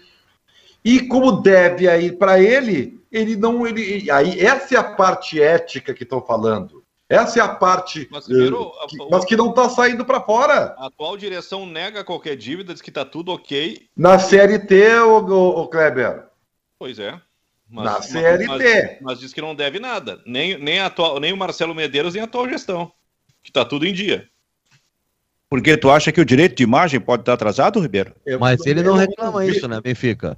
E como deve aí para ele, ele não. Ele, aí, essa é a parte ética que estão falando. Essa é a parte. Mas, primeiro, a- que- o- mas que não está saindo para fora. A atual direção nega qualquer dívida, diz que tá tudo ok. Na CLT, o, o, Kleber. Pois é. Na CLT. Mas, mas diz que não deve nada. Nem, nem, a atual, nem o Marcelo Medeiros, nem a atual gestão. Que tá tudo em dia. Porque tu acha que o direito de imagem pode estar atrasado, Ribeiro? Eu- Mas ele não eu- reclama isso, né, Benfica?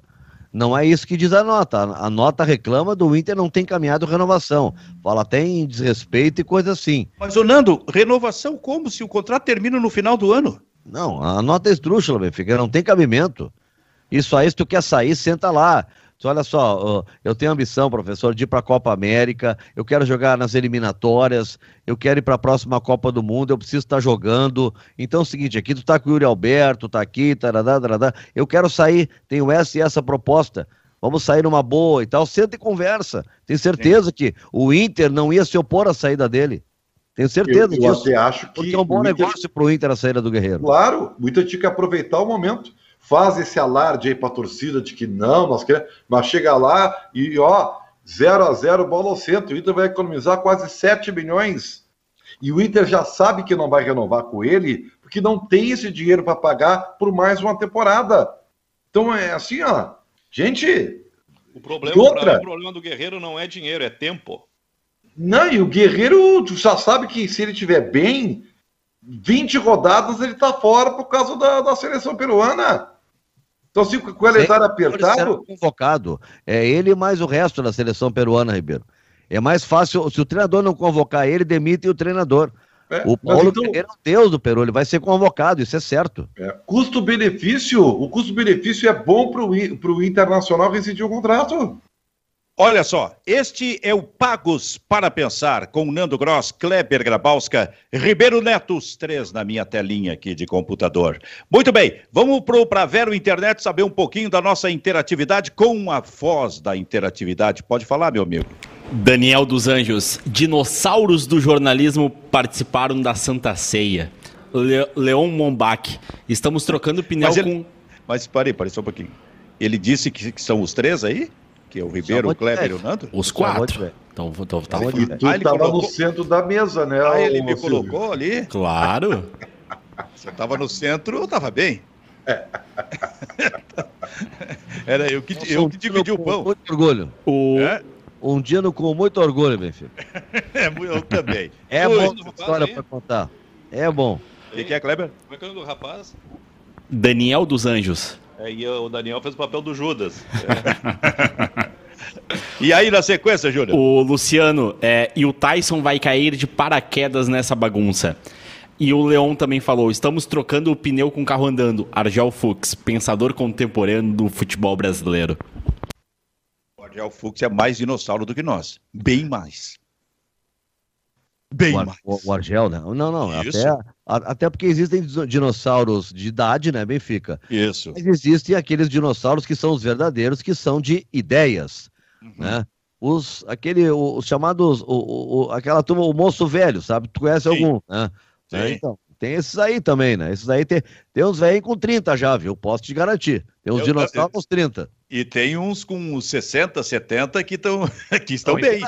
Não é isso que diz a nota. A nota reclama do Inter não tem caminhado renovação. Fala até em desrespeito e coisa assim. Mas, ô Nando, renovação como se o contrato termina no final do ano? Não, a nota é esdrúxula, Benfica, não tem cabimento. Isso aí, se tu quer sair, senta lá. Olha só, eu tenho ambição, professor, de ir para a Copa América, eu quero jogar nas eliminatórias, eu quero ir para a próxima Copa do Mundo, eu preciso estar jogando. Então é o seguinte, aqui tu tá com o Yuri Alberto, tá aqui, taradá, taradá. eu quero sair, tenho essa e essa proposta. Vamos sair numa boa e tal, senta e conversa. Tenho certeza que o Inter não ia se opor à saída dele. Tenho Eu, certeza eu disso. até acho que. Porque é um bom o Inter- negócio pro Inter a saída do Guerreiro. Claro, o Inter tinha que aproveitar o momento. Faz esse alarde aí para a torcida de que não, nós queremos. Mas chega lá e, ó, 0 a 0 bola ao centro. O Inter vai economizar quase 7 milhões. E o Inter já sabe que não vai renovar com ele, porque não tem esse dinheiro para pagar por mais uma temporada. Então é assim, ó. Gente, O problema, outra? o problema do Guerreiro não é dinheiro, é tempo. não, e o Guerreiro, já sabe que se ele estiver bem, 20 rodadas ele tá fora por causa da, da seleção peruana. Então, se o calendário apertado, convocado. É ele mais o resto da seleção peruana, Ribeiro. É mais fácil, se o treinador não convocar ele, demite o treinador. é, O Paulo então, Guerreiro é o Deus do Peru, ele vai ser convocado, isso é certo. é, custo-benefício, o custo-benefício é bom para o Internacional rescindir o contrato. Olha só, este é o Pagos para Pensar, com Nando Gross, Kleber Grabowska, Ribeiro Neto, os três na minha telinha aqui de computador. Muito bem, vamos para a Vero Internet saber um pouquinho da nossa interatividade com a voz da interatividade. Pode falar, meu amigo. Daniel dos Anjos, dinossauros do jornalismo participaram da Santa Ceia. Le Leon Mombach, estamos trocando pneu Mas ele- com. Mas parei, parei só um pouquinho. Ele disse que, que são os três aí? Que é o Ribeiro, o Kleber e o Nando? Os quatro. Então, então, tá E tu Ah, ele estava colocou- no centro da mesa, né? Ah, ele me colocou ali. Claro. Você estava no centro, eu estava bem. Era eu que, eu que dividi o com pão. muito orgulho. O... É, Um dia no- com muito orgulho, Benfica. é, eu também. É Oi, bom história para contar. É bom. O que, que é, Kleber? Como é que é o nome do rapaz? Daniel dos Anjos. É, e o Daniel fez o papel do Judas. E aí na sequência, Júnior? O Luciano, é, e o Tyson vai cair de paraquedas nessa bagunça. E o Leon também falou: estamos trocando o pneu com o carro andando. Argel Fux, pensador contemporâneo do futebol brasileiro. O Argel Fux é mais dinossauro do que nós. Bem mais. Bem o, mais. O, Argel, né? Não, não. Até, até porque existem dinossauros de idade, né, Benfica? Isso. Mas existem aqueles dinossauros que são os verdadeiros, que são de ideias, uhum. né? Os, aquele, os chamados, o, o, aquela turma, o moço velho, sabe? Tu conhece Sim. algum, né? É, então, tem esses aí também, né? Esses aí tem, tem uns velhos com 30 já, viu? Posso te garantir. Tem uns eu, dinossauros com 30. E tem uns com 60, 70 que, tão, que estão bem.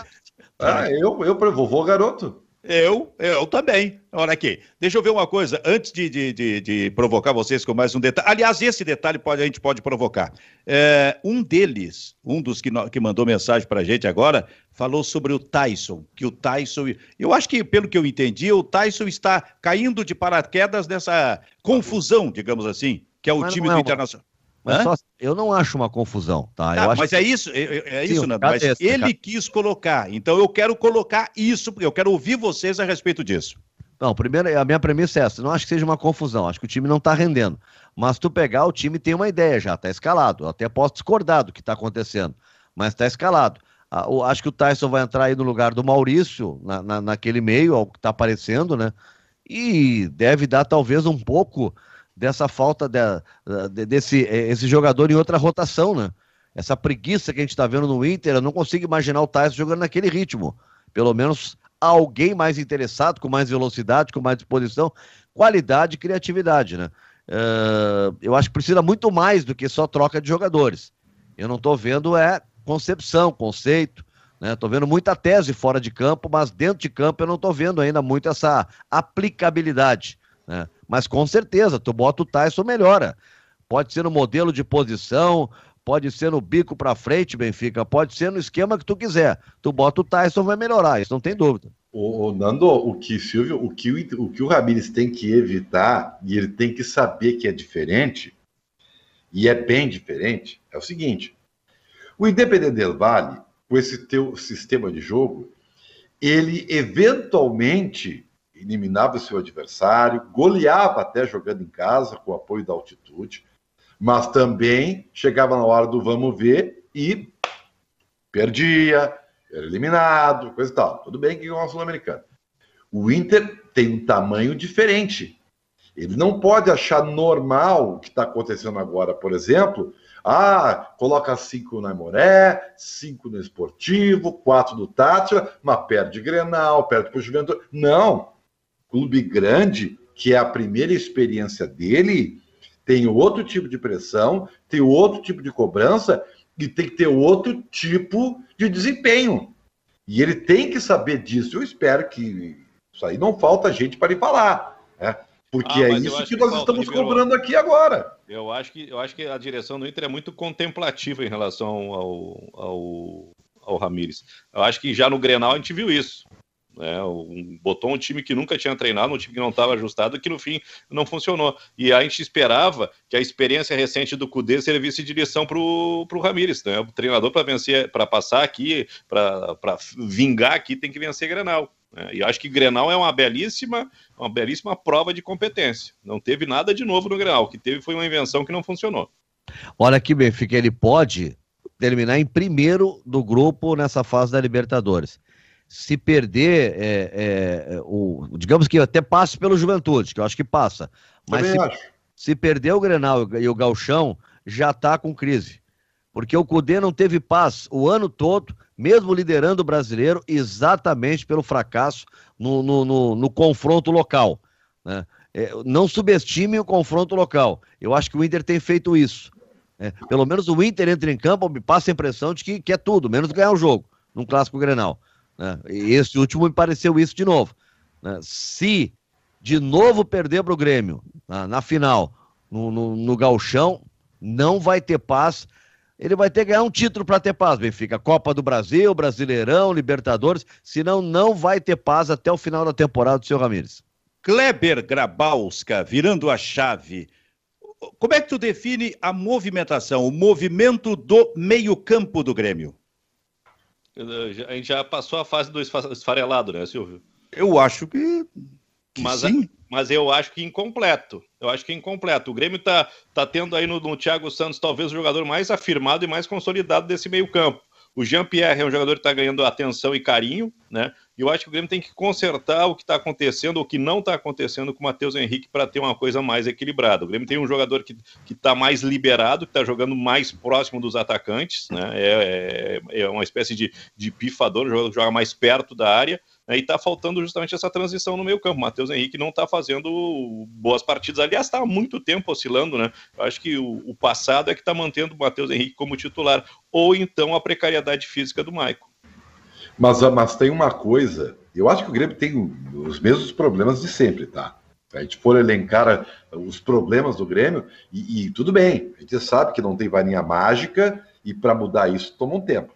Ah, eu, eu, vovô garoto. Eu, eu também. Olha aqui, deixa eu ver uma coisa, antes de, de, de, de provocar vocês com mais um detalhe. Aliás, esse detalhe pode, a gente pode provocar. É, um deles, um dos que, que mandou mensagem para a gente agora, falou sobre o Tyson, que o Tyson. Eu acho que, pelo que eu entendi, o Tyson está caindo de paraquedas nessa confusão, digamos assim, que é o Mas time do é Internacional. Mas só, eu não acho uma confusão, tá? tá mas que... é isso, é, é, é Sim, isso, Nando. Mas ele cara. quis colocar. Então eu quero colocar isso, eu quero ouvir vocês a respeito disso. Não, primeiro, a minha premissa é essa. Não acho que seja uma confusão, acho que o time não tá rendendo. Mas tu pegar, o time tem uma ideia já, tá escalado. Eu até posso discordar do que tá acontecendo, mas tá escalado. Acho que o Tyson vai entrar aí no lugar do Maurício, na, na, naquele meio, ao que tá aparecendo, né? E deve dar talvez um pouco dessa falta de, de, desse eh, esse jogador em outra rotação, né? Essa preguiça que a gente está vendo no Inter, eu não consigo imaginar o Tyson jogando naquele ritmo. Pelo menos alguém mais interessado, com mais velocidade, com mais disposição, qualidade e criatividade, né? Uh, eu acho que precisa muito mais do que só troca de jogadores. Eu não estou vendo é concepção, conceito, né? Tô vendo muita tese fora de campo, mas dentro de campo eu não estou vendo ainda muito essa aplicabilidade. Né? Mas com certeza, tu bota o Tyson, melhora. Pode ser no modelo de posição, pode ser no bico para frente, Benfica, pode ser no esquema que tu quiser. Tu bota o Tyson, vai melhorar, isso não tem dúvida. O, o Nando, o que Silvio, o que o, que o Ramires tem que evitar e ele tem que saber que é diferente e é bem diferente é o seguinte: o Independente del Vale, com esse teu sistema de jogo, ele eventualmente eliminava o seu adversário, goleava até jogando em casa, com o apoio da altitude, mas também chegava na hora do vamos ver e perdia, era eliminado, coisa e tal. Tudo bem que é uma Sul-Americana. O Inter tem um tamanho diferente. Ele não pode achar normal o que está acontecendo agora, por exemplo. Ah, coloca cinco na Moré, cinco no Esportivo, quatro do Tátira, mas perde Grenal, perde para o Juventude. Não clube grande, que é a primeira experiência dele, tem outro tipo de pressão, tem outro tipo de cobrança e tem que ter outro tipo de desempenho. E ele tem que saber disso. Eu espero que isso aí não falta gente para lhe falar, né? Porque ah, é isso que, que nós falta, estamos cobrando aqui agora. Eu acho que eu acho que a direção do Inter é muito contemplativa em relação ao, ao, ao Ramires. Eu acho que já no Grenal a gente viu isso. Né? Um, botou um time que nunca tinha treinado, um time que não estava ajustado, que no fim não funcionou. E a gente esperava que a experiência recente do Cudê servisse de lição para o Ramires. Né? O treinador para vencer, para passar aqui, para vingar aqui, tem que vencer Grenal. Né? E acho que Grenal é uma belíssima, uma belíssima prova de competência. Não teve nada de novo no Grenal. O que teve foi uma invenção que não funcionou. Olha aqui, Benfica, ele pode terminar em primeiro do grupo nessa fase da Libertadores se perder, é, é, o, digamos que até passe pelo Juventude, que eu acho que passa. Mas se, se, perder o Grenal e o Galchão, já está com crise. Porque o Cudê não teve paz o ano todo, mesmo liderando o brasileiro, exatamente pelo fracasso no, no, no, no confronto local. Né? É, não subestime o confronto local. Eu acho que o Inter tem feito isso. É, pelo menos o Inter entra em campo, me passa a impressão de que, que é tudo, menos ganhar o jogo, num clássico Grenal. Né? E esse último me pareceu isso de novo. Né? Se de novo perder para o Grêmio na, na final, no, no, no Galchão, não vai ter paz. Ele vai ter que ganhar um título para ter paz, Benfica. Copa do Brasil, Brasileirão, Libertadores. Senão, não vai ter paz até o final da temporada do seu Ramires. Kleber Grabowska, virando a chave. Como é que tu define a movimentação, o movimento do meio-campo do Grêmio? A gente já passou a fase do esfarelado, né, Silvio? Eu acho que. que mas, sim. mas eu acho que incompleto. Eu acho que incompleto. O Grêmio tá, tá tendo aí no, no Thiago Santos talvez o jogador mais afirmado e mais consolidado desse meio-campo. O Jean-Pierre é um jogador que está ganhando atenção e carinho, né? E eu acho que o Grêmio tem que consertar o que está acontecendo, o que não está acontecendo com o Matheus Henrique para ter uma coisa mais equilibrada. O Grêmio tem um jogador que está mais liberado, que está jogando mais próximo dos atacantes, né? É, é, é uma espécie de, de pifador, joga, joga mais perto da área. Né, e está faltando justamente essa transição no meio campo. Matheus Henrique não está fazendo boas partidas. Aliás, está há muito tempo oscilando, né? Eu acho que o, o passado é que está mantendo o Matheus Henrique como titular. Ou então a precariedade física do Maicon. Mas, mas tem uma coisa, eu acho que o Grêmio tem os mesmos problemas de sempre, tá? A gente for elencar os problemas do Grêmio, e, e tudo bem, a gente sabe que não tem varinha mágica, e para mudar isso toma um tempo.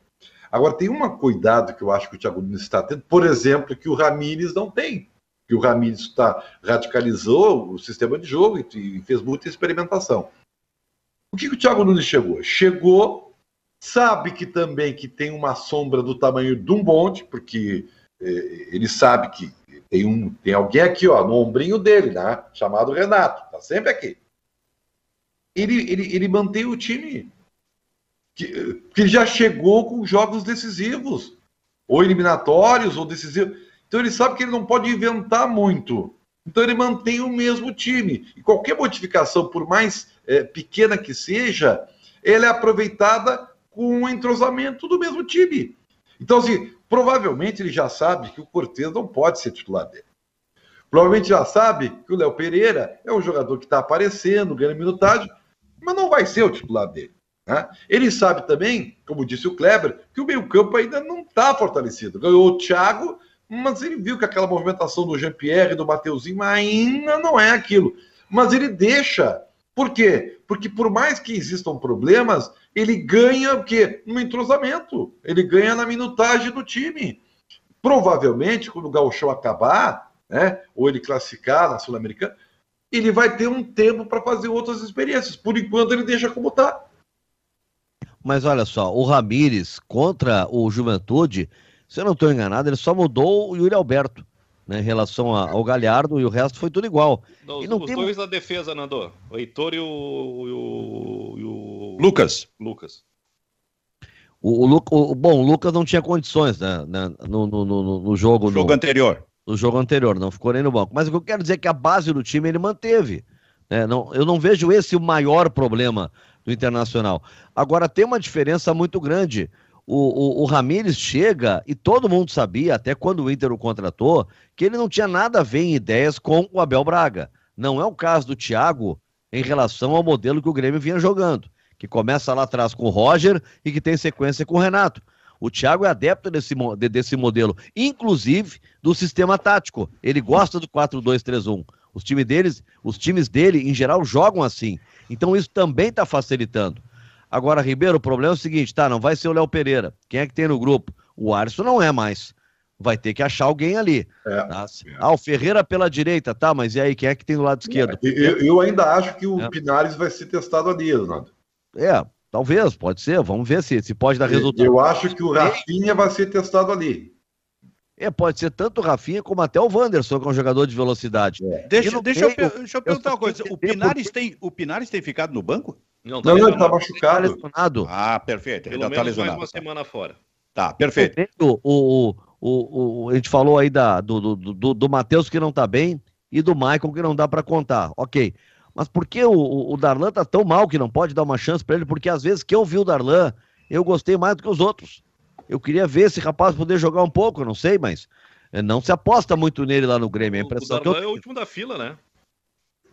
Agora, tem um cuidado que eu acho que o Thiago Nunes está tendo, por exemplo, que o Ramires não tem. Que o Ramires está radicalizou o sistema de jogo e fez muita experimentação. O que, que o Thiago Nunes chegou? Chegou, sabe que também que tem uma sombra do tamanho de um bonde, porque eh, ele sabe que tem, um, tem alguém aqui ó, no ombrinho dele, né, chamado Renato, está sempre aqui. Ele, ele, ele mantém o time que, que já chegou com jogos decisivos, ou eliminatórios, ou decisivos. Então ele sabe que ele não pode inventar muito. Então ele mantém o mesmo time. E qualquer modificação, por mais é, pequena que seja, ela é aproveitada com o entrosamento do mesmo time. Então, assim, provavelmente ele já sabe que o Cortez não pode ser titular dele. Provavelmente já sabe que o Léo Pereira é um jogador que está aparecendo, ganhando minutagem, mas não vai ser o titular dele. Né? Ele sabe também, como disse o Kleber, que o meio-campo ainda não está fortalecido. Ganhou o Thiago, mas ele viu que aquela movimentação do Jean-Pierre e do Mateuzinho ainda não é aquilo. Mas ele deixa. Por quê? Porque por mais que existam problemas, ele ganha o quê? No entrosamento. Ele ganha na minutagem do time. Provavelmente, quando o Gauchão acabar, né, ou ele classificar na Sul-Americana, ele vai ter um tempo para fazer outras experiências. Por enquanto, ele deixa como está. Mas olha só, o Ramires contra o Juventude, se eu não estou enganado, ele só mudou o Yuri Alberto. Né, em relação ao Galhardo e o resto foi tudo igual. Não, e não os tem... dois da defesa, Nando. O Heitor e o, e o, e o... Lucas. Lucas. O, o, o, bom, o Lucas não tinha condições né, né no, no, no, no, jogo. No jogo anterior. No jogo anterior, não ficou nem no banco. Mas o que eu quero dizer é que a base do time ele manteve. Né? Não, eu não vejo esse o maior problema do Internacional. Agora tem uma diferença muito grande. O, o, o Ramires chega e todo mundo sabia, até quando o Inter o contratou, que ele não tinha nada a ver em ideias com o Abel Braga. Não é o caso do Thiago em relação ao modelo que o Grêmio vinha jogando, que começa lá atrás com o Roger e que tem sequência com o Renato. O Thiago é adepto desse, desse modelo, inclusive do sistema tático. Ele gosta do 4-2-3-1. Os os times dele, em geral, jogam assim. Então isso também está facilitando. Agora, Ribeiro, o problema é o seguinte, tá? Não vai ser o Léo Pereira. Quem é que tem no grupo? O Alisson não é mais. Vai ter que achar alguém ali. É, tá? é. Ah, o Ferreira pela direita, tá? Mas e aí, quem é que tem do lado esquerdo? É, eu, eu, ainda acho que o é. Pinares vai ser testado ali, Leonardo. É, talvez, pode ser. Vamos ver se, se pode dar resultado. Eu acho que o Rafinha vai ser testado ali. É, pode ser tanto o Rafinha como até o Wanderson, que é um jogador de velocidade. É. Deixa, deixa, meio, eu, deixa eu perguntar eu uma coisa. O Pinares, tem, o Pinares tem ficado no banco? Não, tá não, ele tá machucado. Lesionado. Ah, perfeito. Pelo ele tá lesionado. mais uma semana fora. Tá, perfeito. O, o, o, o, a gente falou aí da, do, do, do, do Matheus que não tá bem e do Michael que não dá para contar. Ok. Mas por que o, o Darlan tá tão mal que não pode dar uma chance para ele? Porque às vezes que eu vi o Darlan, eu gostei mais do que os outros. Eu queria ver esse rapaz poder jogar um pouco, eu não sei, mas é, não se aposta muito nele lá no Grêmio. A impressão o Darlan eu... é o último da fila, né?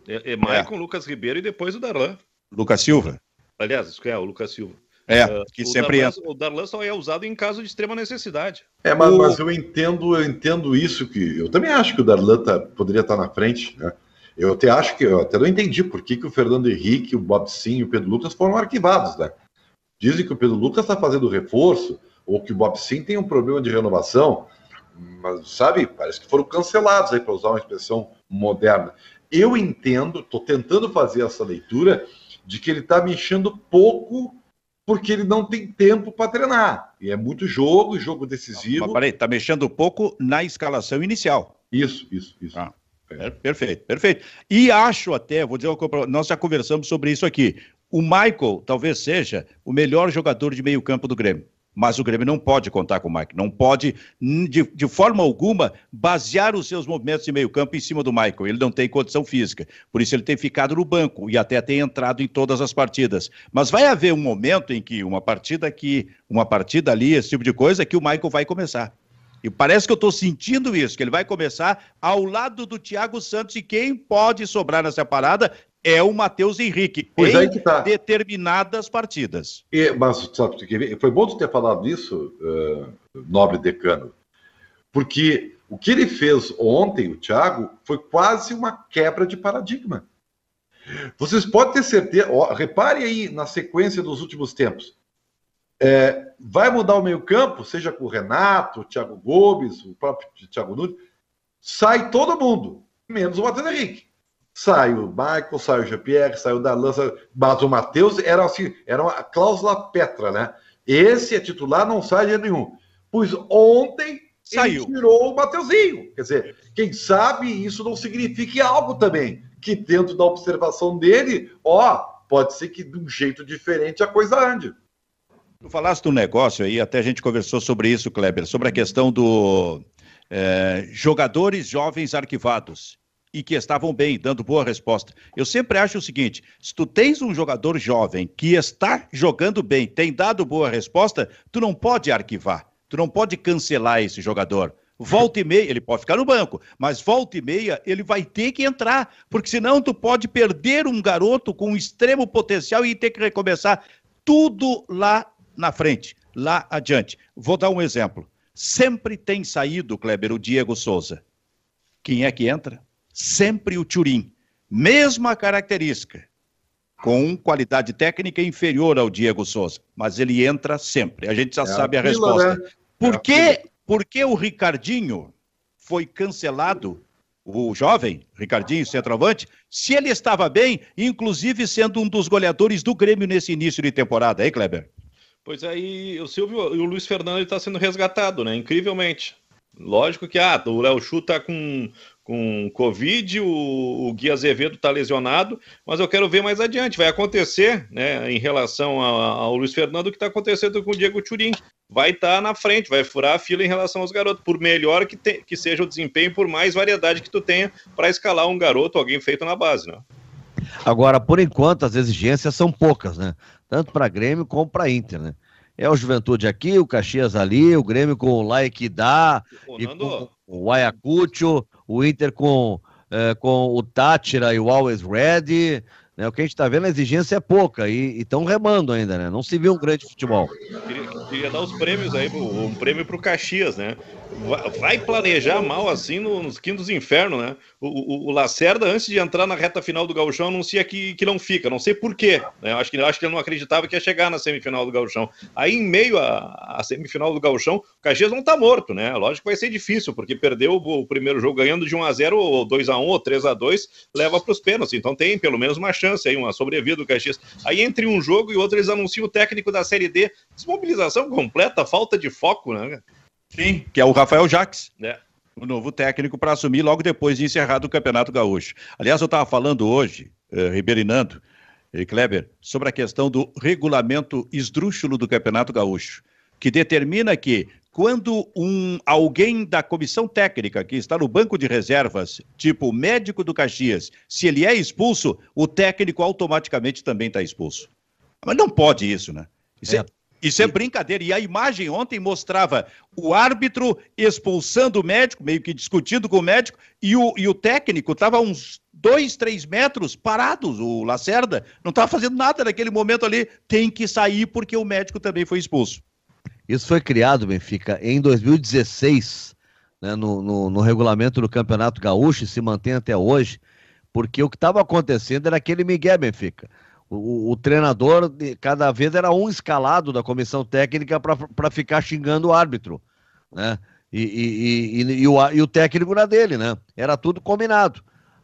É, é Maicon, é. Lucas Ribeiro e depois o Darlan. Lucas Silva. Aliás, é o Lucas Silva. É, uh, que sempre Darlan, entra. O Darlan só é usado em caso de extrema necessidade. É, mas, o... mas eu entendo, eu entendo isso que eu também acho que o Darlan tá, poderia estar tá na frente, né? Eu até acho que eu até não entendi por que, que o Fernando Henrique, o Bob Sim e o Pedro Lucas foram arquivados, né? Dizem que o Pedro Lucas está fazendo reforço, ou que o Bob Sim tem um problema de renovação mas sabe, parece que foram cancelados aí para usar uma expressão moderna. Eu entendo, estou tentando fazer essa leitura de que ele está mexendo pouco porque ele não tem tempo para treinar. E é muito jogo, jogo decisivo. Mas peraí, tá mexendo pouco na escalação inicial. Isso, isso, isso. Ah, é, perfeito, perfeito. E acho até, vou dizer nós já conversamos sobre isso aqui. O Michael talvez seja o melhor jogador de meio campo do Grêmio. Mas o Grêmio não pode contar com o Mike, não pode, de, de forma alguma, basear os seus movimentos de meio-campo em cima do Michael. Ele não tem condição física. Por isso ele tem ficado no banco e até tem entrado em todas as partidas. Mas vai haver um momento em que uma partida aqui, uma partida ali, esse tipo de coisa, que o Michael vai começar. E parece que eu estou sentindo isso, que ele vai começar ao lado do Thiago Santos e quem pode sobrar nessa parada é o Matheus Henrique pois em é tá. determinadas partidas. E, mas sabe, foi bom tu ter falado isso, uh, nobre decano, porque o que ele fez ontem, o Thiago, foi quase uma quebra de paradigma. Vocês podem ter certeza, ó, repare aí na sequência dos últimos tempos. É, vai mudar o meio-campo, seja com o Renato, o Thiago Gomes, o próprio Thiago Nunes, sai todo mundo, menos o Matheus Henrique. Sai o Michael, sai o Jean-Pierre, sai o Darlan, mas o Matheus era assim, era uma cláusula Petra, né? Esse é titular, não sai de nenhum. Pois ontem Saiu. ele tirou o Mateuzinho. Quer dizer, quem sabe isso não signifique algo também. Que dentro da observação dele, ó, pode ser que de um jeito diferente a coisa ande. Tu falaste do negócio aí, até a gente conversou sobre isso, Kleber, sobre a questão do é, jogadores jovens arquivados e que estavam bem, dando boa resposta. Eu sempre acho o seguinte: se tu tens um jogador jovem que está jogando bem, tem dado boa resposta, tu não pode arquivar, tu não pode cancelar esse jogador. Volta e meia, ele pode ficar no banco, mas volta e meia ele vai ter que entrar, porque senão tu pode perder um garoto com extremo potencial e ter que recomeçar tudo lá na frente, lá adiante. Vou dar um exemplo. Sempre tem saído, Kleber, o Diego Souza. Quem é que entra? Sempre o Turim. Mesma característica, com qualidade técnica inferior ao Diego Souza, mas ele entra sempre. A gente já é sabe a, a resposta. Né? Por, é que, por que o Ricardinho foi cancelado, o jovem Ricardinho centroavante, se ele estava bem, inclusive sendo um dos goleadores do Grêmio nesse início de temporada, hein, Kleber? Pois aí, o Silvio e o Luiz Fernando está sendo resgatado, né? Incrivelmente. Lógico que ah, o Léo Chu tá com com Covid, o, o Gui Azevedo está lesionado, mas eu quero ver mais adiante. Vai acontecer, né, em relação ao Luiz Fernando, o que está acontecendo com o Diego Turim. Vai estar tá na frente, vai furar a fila em relação aos garotos, por melhor que, te, que seja o desempenho, por mais variedade que tu tenha para escalar um garoto, alguém feito na base, né? Agora, por enquanto, as exigências são poucas, né? Tanto para Grêmio como para Inter, né? É o Juventude aqui, o Caxias ali, o Grêmio com o Like dá, com o Ayacucho, o Inter com, é, com o Tátira e o Always Ready. Né? O que a gente está vendo, a exigência é pouca e estão remando ainda, né? Não se viu um grande futebol. Queria, queria dar os prêmios aí, um prêmio para o Caxias, né? vai planejar mal assim nos quintos infernos, né? O, o, o, Lacerda, antes de entrar na reta final do Gauchão, anuncia que, que não fica. Não sei porquê. Né? Acho, que, acho que ele não acreditava que ia chegar na semifinal do Gauchão. Aí, em meio à, semifinal do Gauchão, o Caxias não tá morto, né? Lógico que vai ser difícil, porque perdeu o, o primeiro jogo ganhando de 1 a 0 ou 2 a 1 ou 3 a 2 leva para os pênaltis. Então tem pelo menos uma chance aí, uma sobrevida do Caxias. Aí, entre um jogo e outro, eles anunciam o técnico da Série D. Desmobilização completa, falta de foco, né? Sim, que é o Rafael Jaques. É. O novo técnico para assumir logo depois de encerrado o Campeonato Gaúcho. Aliás, eu estava falando hoje, eh, Ribeirinando e Kleber, sobre a questão do regulamento esdrúxulo do Campeonato Gaúcho, que determina que quando um alguém da comissão técnica que está no banco de reservas, tipo médico do Caxias, se ele é expulso, o técnico automaticamente também está expulso. Mas não pode isso, né? Isso é, é isso é brincadeira. E a imagem ontem mostrava o árbitro expulsando o médico, meio que discutindo com o médico, e o, e o técnico estava uns dois, três metros parados, o Lacerda, não estava fazendo nada naquele momento ali. Tem que sair porque o médico também foi expulso. Isso foi criado, Benfica, em 2016, né, no, no, no regulamento do Campeonato Gaúcho, e se mantém até hoje, porque o que estava acontecendo era aquele Miguel Benfica. O, o, treinador, cada vez era um escalado da comissão técnica para ficar xingando o árbitro, né? E, e, e, e, o, e o técnico era dele, né? Era tudo combinado.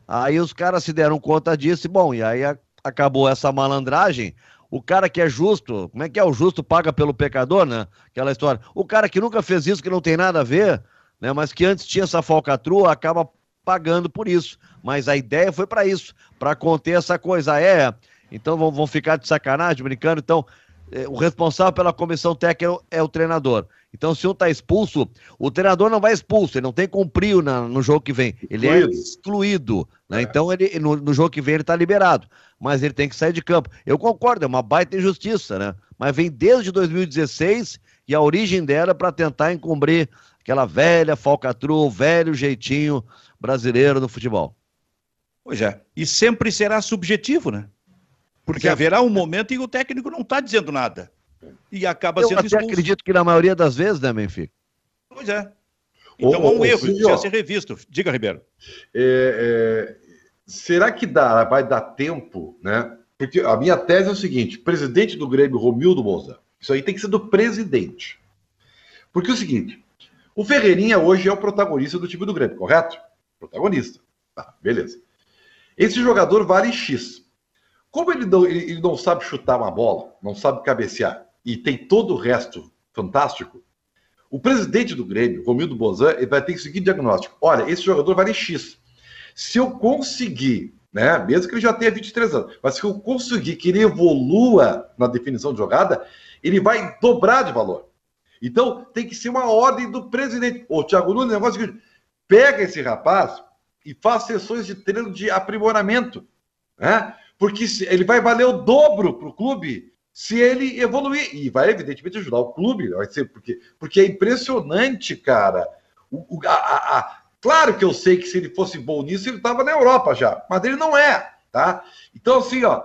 Aí os caras se deram conta disso e, bom, e aí a, acabou essa malandragem. O cara que é justo, como é que é? O justo paga pelo pecador, né? Aquela história. O cara que nunca fez isso, que não tem nada a ver, né? Mas que antes tinha essa falcatrua, acaba pagando por isso. Mas a ideia foi para isso, para conter essa coisa. É, então vão, vão ficar de sacanagem, brincando. Então, o responsável pela comissão técnica é o treinador. Então, se um está expulso, o treinador não vai expulso, ele não tem cumprir na, no jogo que vem. Ele é excluído. é excluído. Né? É. Então, ele, no, no, jogo que vem, ele está liberado. Mas ele tem que sair de campo. Eu concordo, é uma baita injustiça, né? Mas vem desde 2016 e a origem dela para tentar encobrir aquela velha falcatrua, o velho jeitinho brasileiro no futebol. Pois é. E sempre será subjetivo, né? Porque haverá um momento em que o técnico não está dizendo nada. E acaba Eu sendo expulso. Eu acredito que na maioria das vezes, né, Benfica? Pois é. Então há um erro, precisa ser revisto. Diga, Ribeiro. É, é, será que dá, vai dar tempo, né? Porque a minha tese é o seguinte: presidente do Grêmio, Romildo Moza, isso aí tem que ser do presidente. Porque é o seguinte: o Ferreirinha hoje é o protagonista do time do Grêmio, correto? Protagonista. Tá, beleza. Esse jogador vale X. Como ele não, ele, ele não sabe chutar uma bola, não sabe cabecear, e tem todo o resto fantástico, o presidente do Grêmio, Romildo Bozan, ele vai ter que seguir diagnóstico. Olha, esse jogador vale X. Se eu conseguir, né, mesmo que ele já tenha 23 anos, mas se eu conseguir que ele evolua na definição de jogada, ele vai dobrar de valor. Então, tem que ser uma ordem do presidente. Ô, Thiago Nunes, negócio é que pega esse rapaz e faz sessões de treino de aprimoramento, né? Porque ele vai valer o dobro para o clube se ele evoluir. E vai, evidentemente, ajudar o clube. Vai ser porque, porque é impressionante, cara. O, o, a, a, a, claro que eu sei que se ele fosse bom nisso, ele estava na Europa já. Mas ele não é, tá? Então, assim, ó.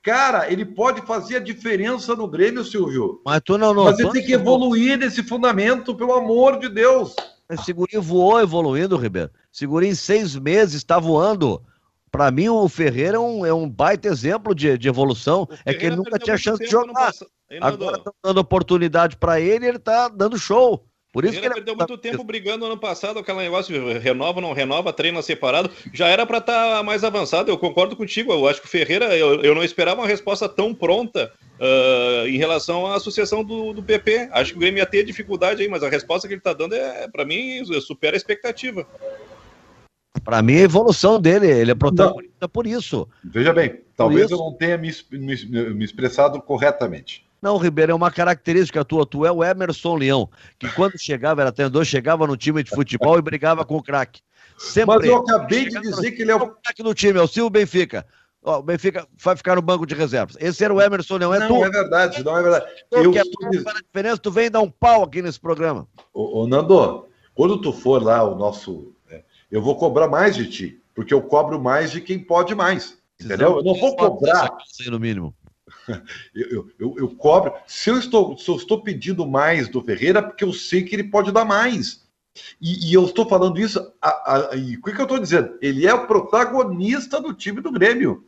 Cara, ele pode fazer a diferença no Grêmio, Silvio. Mas tu não, não. Mas ele tem que evoluir nesse fundamento, pelo amor de Deus. Esse segurinho voou evoluindo, Ribeiro. Segurinho em seis meses está voando. Para mim, o Ferreira é um, é um baita exemplo de, de evolução. É que ele nunca tinha chance de jogar. Agora estão dando oportunidade para ele ele está dando show. Por isso que ele perdeu muito tempo brigando ano passado, aquele negócio de renova, não renova, treina separado. Já era para estar tá mais avançado. Eu concordo contigo. Eu acho que o Ferreira, eu, eu não esperava uma resposta tão pronta uh, em relação à associação do, do PP. Acho que o Grêmio ia ter dificuldade aí, mas a resposta que ele está dando é, para mim, supera a expectativa. Para mim, a evolução dele, ele é protagonista não. por isso. Veja bem, talvez eu não tenha me, me, me expressado corretamente. Não, Ribeiro, é uma característica tua. Tu é o Emerson Leão, que quando chegava, era treinador, chegava no time de futebol e brigava com o craque. Sempre. Mas eu acabei de dizer que ele é o craque do time, é o Silvio Benfica. Ó, o Benfica vai ficar no banco de reservas. Esse era o Emerson Leão, é não, tu. Não, é verdade, não é verdade. Tu eu estou... a diferença, tu vem dar um pau aqui nesse programa. Ô, ô Nando, quando tu for lá, o nosso. Eu vou cobrar mais de ti, porque eu cobro mais de quem pode mais. Entendeu? Eu não vou cobrar. No mínimo. Eu, eu, eu, cobro. Se eu, estou, se eu estou pedindo mais do Ferreira, porque eu sei que ele pode dar mais. E, e eu estou falando isso. A, a, e o que, que eu estou dizendo? Ele é o protagonista do time do Grêmio.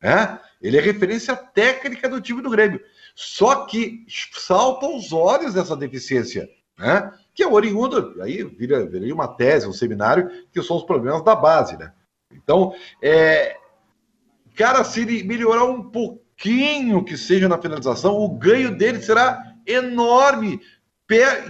É? Ele é referência técnica do time do Grêmio. Só que salta os olhos dessa deficiência, né? Que é oriunda, aí vira, vira uma tese, um seminário, que são os problemas da base. Né? Então, é, cara, se ele melhorar um pouquinho que seja na finalização, o ganho dele será enorme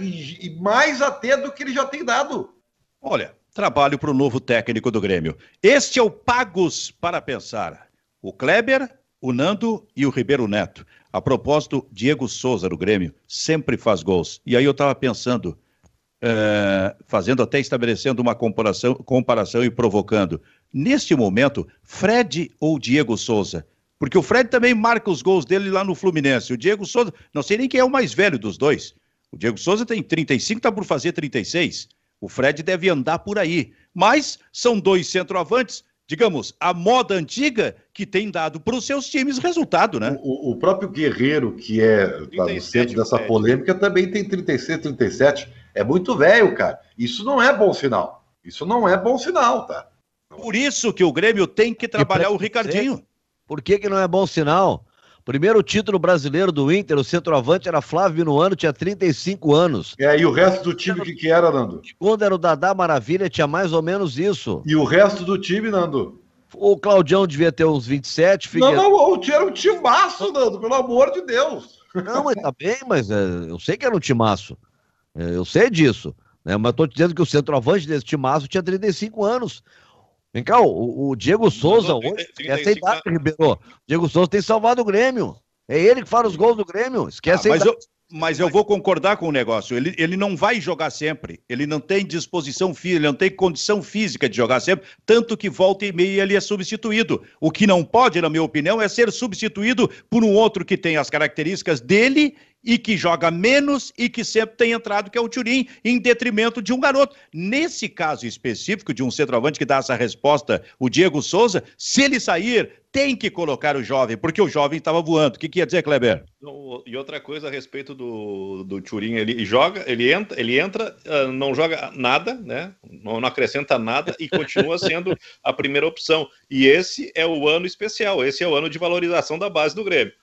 e mais até do que ele já tem dado. Olha, trabalho para o novo técnico do Grêmio. Este é o Pagos para Pensar. O Kleber, o Nando e o Ribeiro Neto. A propósito, Diego Souza do Grêmio sempre faz gols. E aí eu estava pensando, é, fazendo até estabelecendo uma comparação, comparação e provocando. Neste momento, Fred ou Diego Souza? Porque o Fred também marca os gols dele lá no Fluminense. O Diego Souza, não sei nem quem é o mais velho dos dois. O Diego Souza tem 35, está por fazer 36. O Fred deve andar por aí. Mas são dois centroavantes, digamos, a moda antiga que tem dado para os seus times resultado, né? O, o próprio Guerreiro, que é tá no centro dessa polêmica, também tem 36, 37. É muito velho, cara. Isso não é bom sinal. Isso não é bom sinal, tá? Por isso que o Grêmio tem que trabalhar o Ricardinho. Por que, que não é bom sinal? Primeiro título brasileiro do Inter, o centroavante era Flávio Minuano, tinha 35 anos. É, e o resto do time, o que, que era, Nando? Quando era o Dadá Maravilha, tinha mais ou menos isso. E o resto do time, Nando? O Claudião devia ter uns 27. Figueiredo... Não, não, o era um timaço, Nando, pelo amor de Deus. Não, mas tá bem, mas é, eu sei que era um timaço. É, eu sei disso. Né? Mas tô dizendo que o centroavante desse timaço tinha 35 anos. Vem cá, o, o Diego Souza, hoje, essa é a idade, Ribeiro. Diego Souza tem salvado o Grêmio. É ele que faz os gols do Grêmio. Esquece ah, mas, eu, mas eu vou concordar com o negócio. Ele, ele não vai jogar sempre. Ele não tem disposição física, ele não tem condição física de jogar sempre. Tanto que volta e meia ele é substituído. O que não pode, na minha opinião, é ser substituído por um outro que tem as características dele e que joga menos e que sempre tem entrado, que é o Turim, em detrimento de um garoto. Nesse caso específico de um centroavante que dá essa resposta, o Diego Souza, se ele sair, tem que colocar o jovem, porque o jovem estava voando. O que, que ia dizer, Kleber? E outra coisa a respeito do, do Turim, ele joga, ele entra, ele entra, ah, não joga nada, né? Não, não acrescenta nada e continua sendo a primeira opção. E esse é o ano especial, esse é o ano de valorização da base do Grêmio.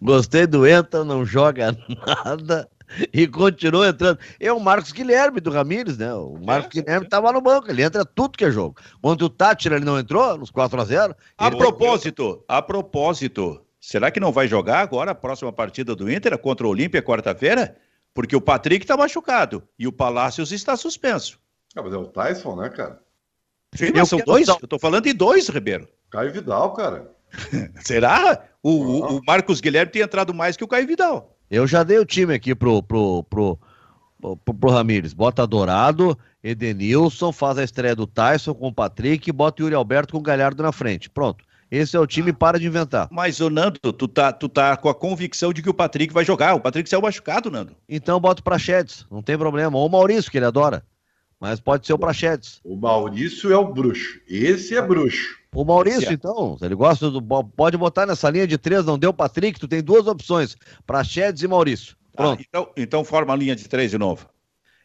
Gostei do Entra, não joga nada e continua entrando. É o Marcos Guilherme do Ramires, né? O Marcos é, Guilherme estava no banco, ele entra tudo que é jogo. Ontem o Tátira ele não entrou nos 4 a 0 A propósito, a propósito, será que não vai jogar agora a próxima partida do Inter contra o Olímpia quarta-feira? Porque o Patrick está machucado e o Palácios está suspenso. Ah, mas é o Tyson, né, cara? Sim, mas são dois. Eu tô falando em dois, Ribeiro. Caio Vidal, cara. Será? O, o, o, Marcos Guilherme tem entrado mais que o Caio Vidal. Eu já dei o time aqui pro, pro, pro, pro, pro Ramires. Bota Dourado, Edenilson, faz a estreia do Tyson com o Patrick, bota o Yuri Alberto com o Galhardo na frente. Pronto. Esse é o time, para de inventar. Mas, ô Nando, tu tá, tu tá com a convicção de que o Patrick vai jogar. O Patrick saiu machucado, Nando. Então bota o Prachedes, não tem problema. Ou o Maurício, que ele adora. Mas pode ser o Prachedes. O Maurício é o bruxo. Esse é bruxo. O Maurício, então, ele gosta do. Pode botar nessa linha de três, não deu Patrick, tu tem duas opções: Prachedes e Maurício. Tá, Pronto. Ah, então, então forma a linha de três de novo.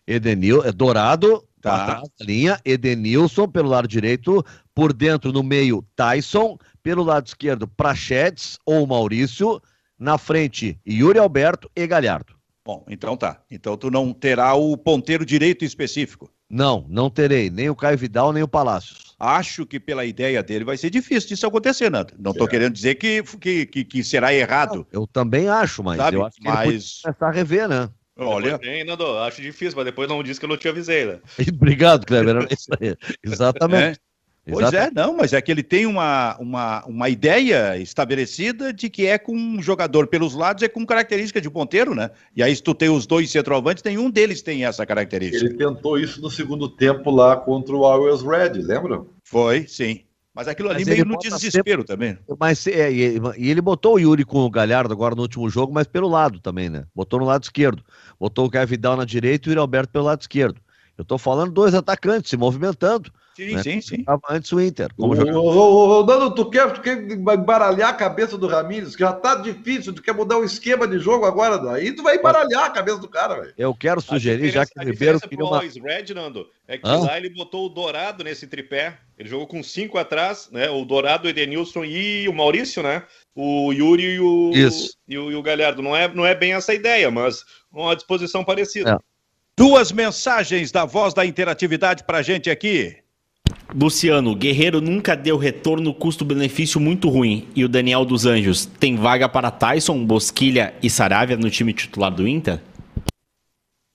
Edenil, é Dourado, tá. linha, Edenilson pelo lado direito, por dentro no meio, Tyson, pelo lado esquerdo, Prachedes ou Maurício, na frente, Yuri Alberto e Galhardo. Bom, então tá. Então tu não terá o ponteiro direito específico. Não, não terei, nem o Caio Vidal, nem o Palácios. Acho que pela ideia dele vai ser difícil disso acontecer, Nando. Não estou querendo dizer que, que, que, que será errado. Não, eu também acho, mas Sabe? eu acho que mas... ele começar a rever, né? Olha. Bem, Nando, acho difícil, mas depois não disse que eu não te avisei, né? Obrigado, Kleber. Exatamente. É. Pois é, não, mas é que ele tem uma, uma, uma ideia estabelecida de que é com um jogador pelos lados, é com característica de ponteiro, né? E aí, se tu tem os dois centroavantes, nenhum deles tem essa característica. Ele tentou isso no segundo tempo lá contra o Always Red, lembra? Foi, sim. Mas aquilo ali mas meio no desespero sempre... também. Mas é, e, e, ele botou o Yuri com o Galhardo agora no último jogo, mas pelo lado também, né? Botou no lado esquerdo. Botou o Kevin Vidal na direita e o Yuri Alberto pelo lado esquerdo. Eu tô falando dois atacantes se movimentando. Sim, né? sim, sim. Antes o Inter. Como ô, ô, Nando, tu quer, tu quer embaralhar a cabeça do Ramires, que já tá difícil, tu quer mudar o esquema de jogo agora, aí tu vai embaralhar a cabeça do cara, velho. Eu quero sugerir, já que o Ribeiro queria uma... Red, Nando, é que Hã? lá ele botou o Dourado nesse tripé, ele jogou com cinco atrás, né, o Dourado, o Edenilson e o Maurício, né, o Yuri e o, Isso. E o, e o Galhardo. Não é, não é bem essa ideia, mas uma disposição parecida. É. Duas mensagens da voz da interatividade pra gente aqui. Luciano, Guerreiro nunca deu retorno custo-benefício muito ruim. E o Daniel dos Anjos, tem vaga para Tyson, Bosquilha e Saravia no time titular do Inter?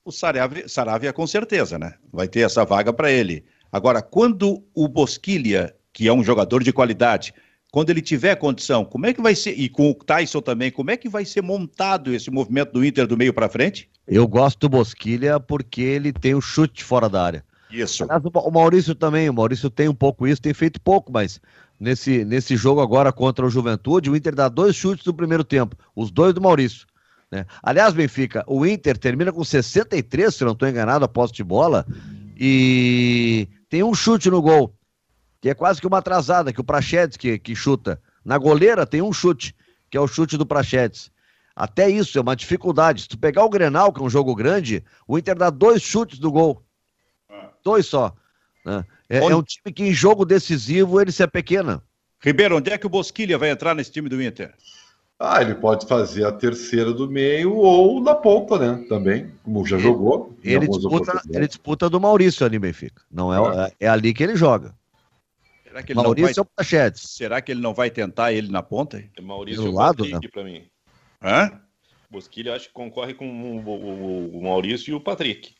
O Saravia, Saravia com certeza, né? Vai ter essa vaga para ele. Agora, quando o Bosquilha, que é um jogador de qualidade, quando ele tiver condição, como é que vai ser, e com o Tyson também, como é que vai ser montado esse movimento do Inter do meio para frente? Eu gosto do Bosquilha porque ele tem o chute fora da área. Isso. Aliás, o Maurício também, o Maurício tem um pouco isso, tem feito pouco, mas nesse, nesse jogo agora contra o Juventude, o Inter dá dois chutes no primeiro tempo, os dois do Maurício. Né? Aliás, Benfica, o Inter termina com 63, se não estou enganado, a posse de bola, e tem um chute no gol, que é quase que uma atrasada, que o Prachedes que, que chuta. Na goleira tem um chute, que é o chute do Prachedes. Até isso é uma dificuldade. Se tu pegar o Grenal, que é um jogo grande, o Inter dá dois chutes do gol dois só. Né? É, é, um time que em jogo decisivo ele se é pequena. Ribeiro, onde é que o Bosquilha vai entrar nesse time do Inter? Ah, ele pode fazer a terceira do meio ou na ponta, né? Também, como já jogou. Ele disputa, ele disputa do Maurício ali, Benfica. Não é, é, é ali que ele joga. Será que ele Maurício não ou Prachedes? Será que ele não vai tentar ele na ponta? Maurício Do lado, né? pra mim. Hã? Bosquilha acho que concorre com o, o- o Maurício e o Patrick.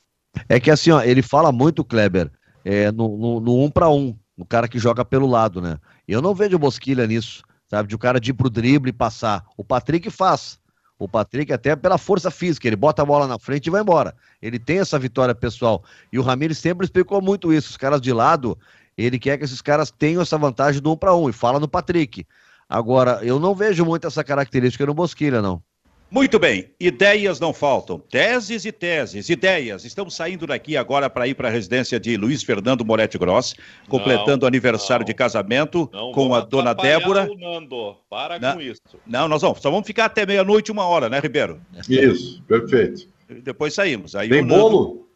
É que assim, ó, ele fala muito, Kleber, é, no, no, no um para um, no cara que joga pelo lado, né? Eu não vejo Bosquilha nisso, sabe? De o cara de ir pro drible e passar. O Patrick faz. O Patrick, até pela força física, ele bota a bola na frente e vai embora. Ele tem essa vitória pessoal. E o Ramires sempre explicou muito isso. Os caras de lado, ele quer que esses caras tenham essa vantagem do um para um. E fala no Patrick. Agora, eu não vejo muito essa característica no Bosquilha, não. Muito bem, ideias não faltam. Teses e teses, ideias. Estamos saindo daqui agora para ir para a residência de Luiz Fernando Moretti Gross, completando o aniversário não. de casamento Não com a dona Débora. o Nando. Para Não. com isso. Não, nós vamos, só vamos ficar até meia-noite, uma hora, né, Ribeiro? Isso, perfeito. Depois saímos. Aí Tem o Nando- bolo?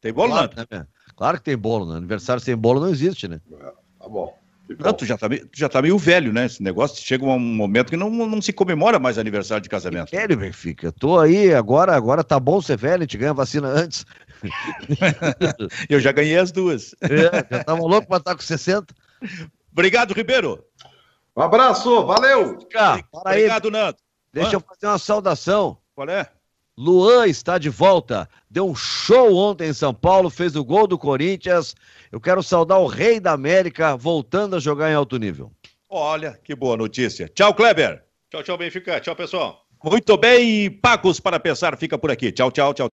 Tem bolo, claro, Nando? né, claro que tem bolo, né? Aniversário sem bolo não existe, né? Tá bom. Não, tu já, tá meio, tu já tá meio velho, né? Esse negócio chega um momento que não, não se comemora mais aniversário de casamento. Velho, Benfica. Tô aí, agora, agora tá bom ser velho, a gente ganha vacina antes. Eu já ganhei as duas. É, já tava louco pra estar com 60. Obrigado, Ribeiro. Um abraço, valeu! Cara, para aí, Obrigado, Nando. deixa eu fazer uma saudação. Qual é? Luan está de volta. Deu um show ontem em São Paulo, fez o gol do Corinthians. Eu quero saudar o rei da América voltando a jogar em alto nível. Olha, que boa notícia. Tchau, Kleber. Tchau, tchau, Benfica. Tchau, pessoal. Muito bem, Pagos para Pensar fica por aqui. Tchau, tchau, tchau.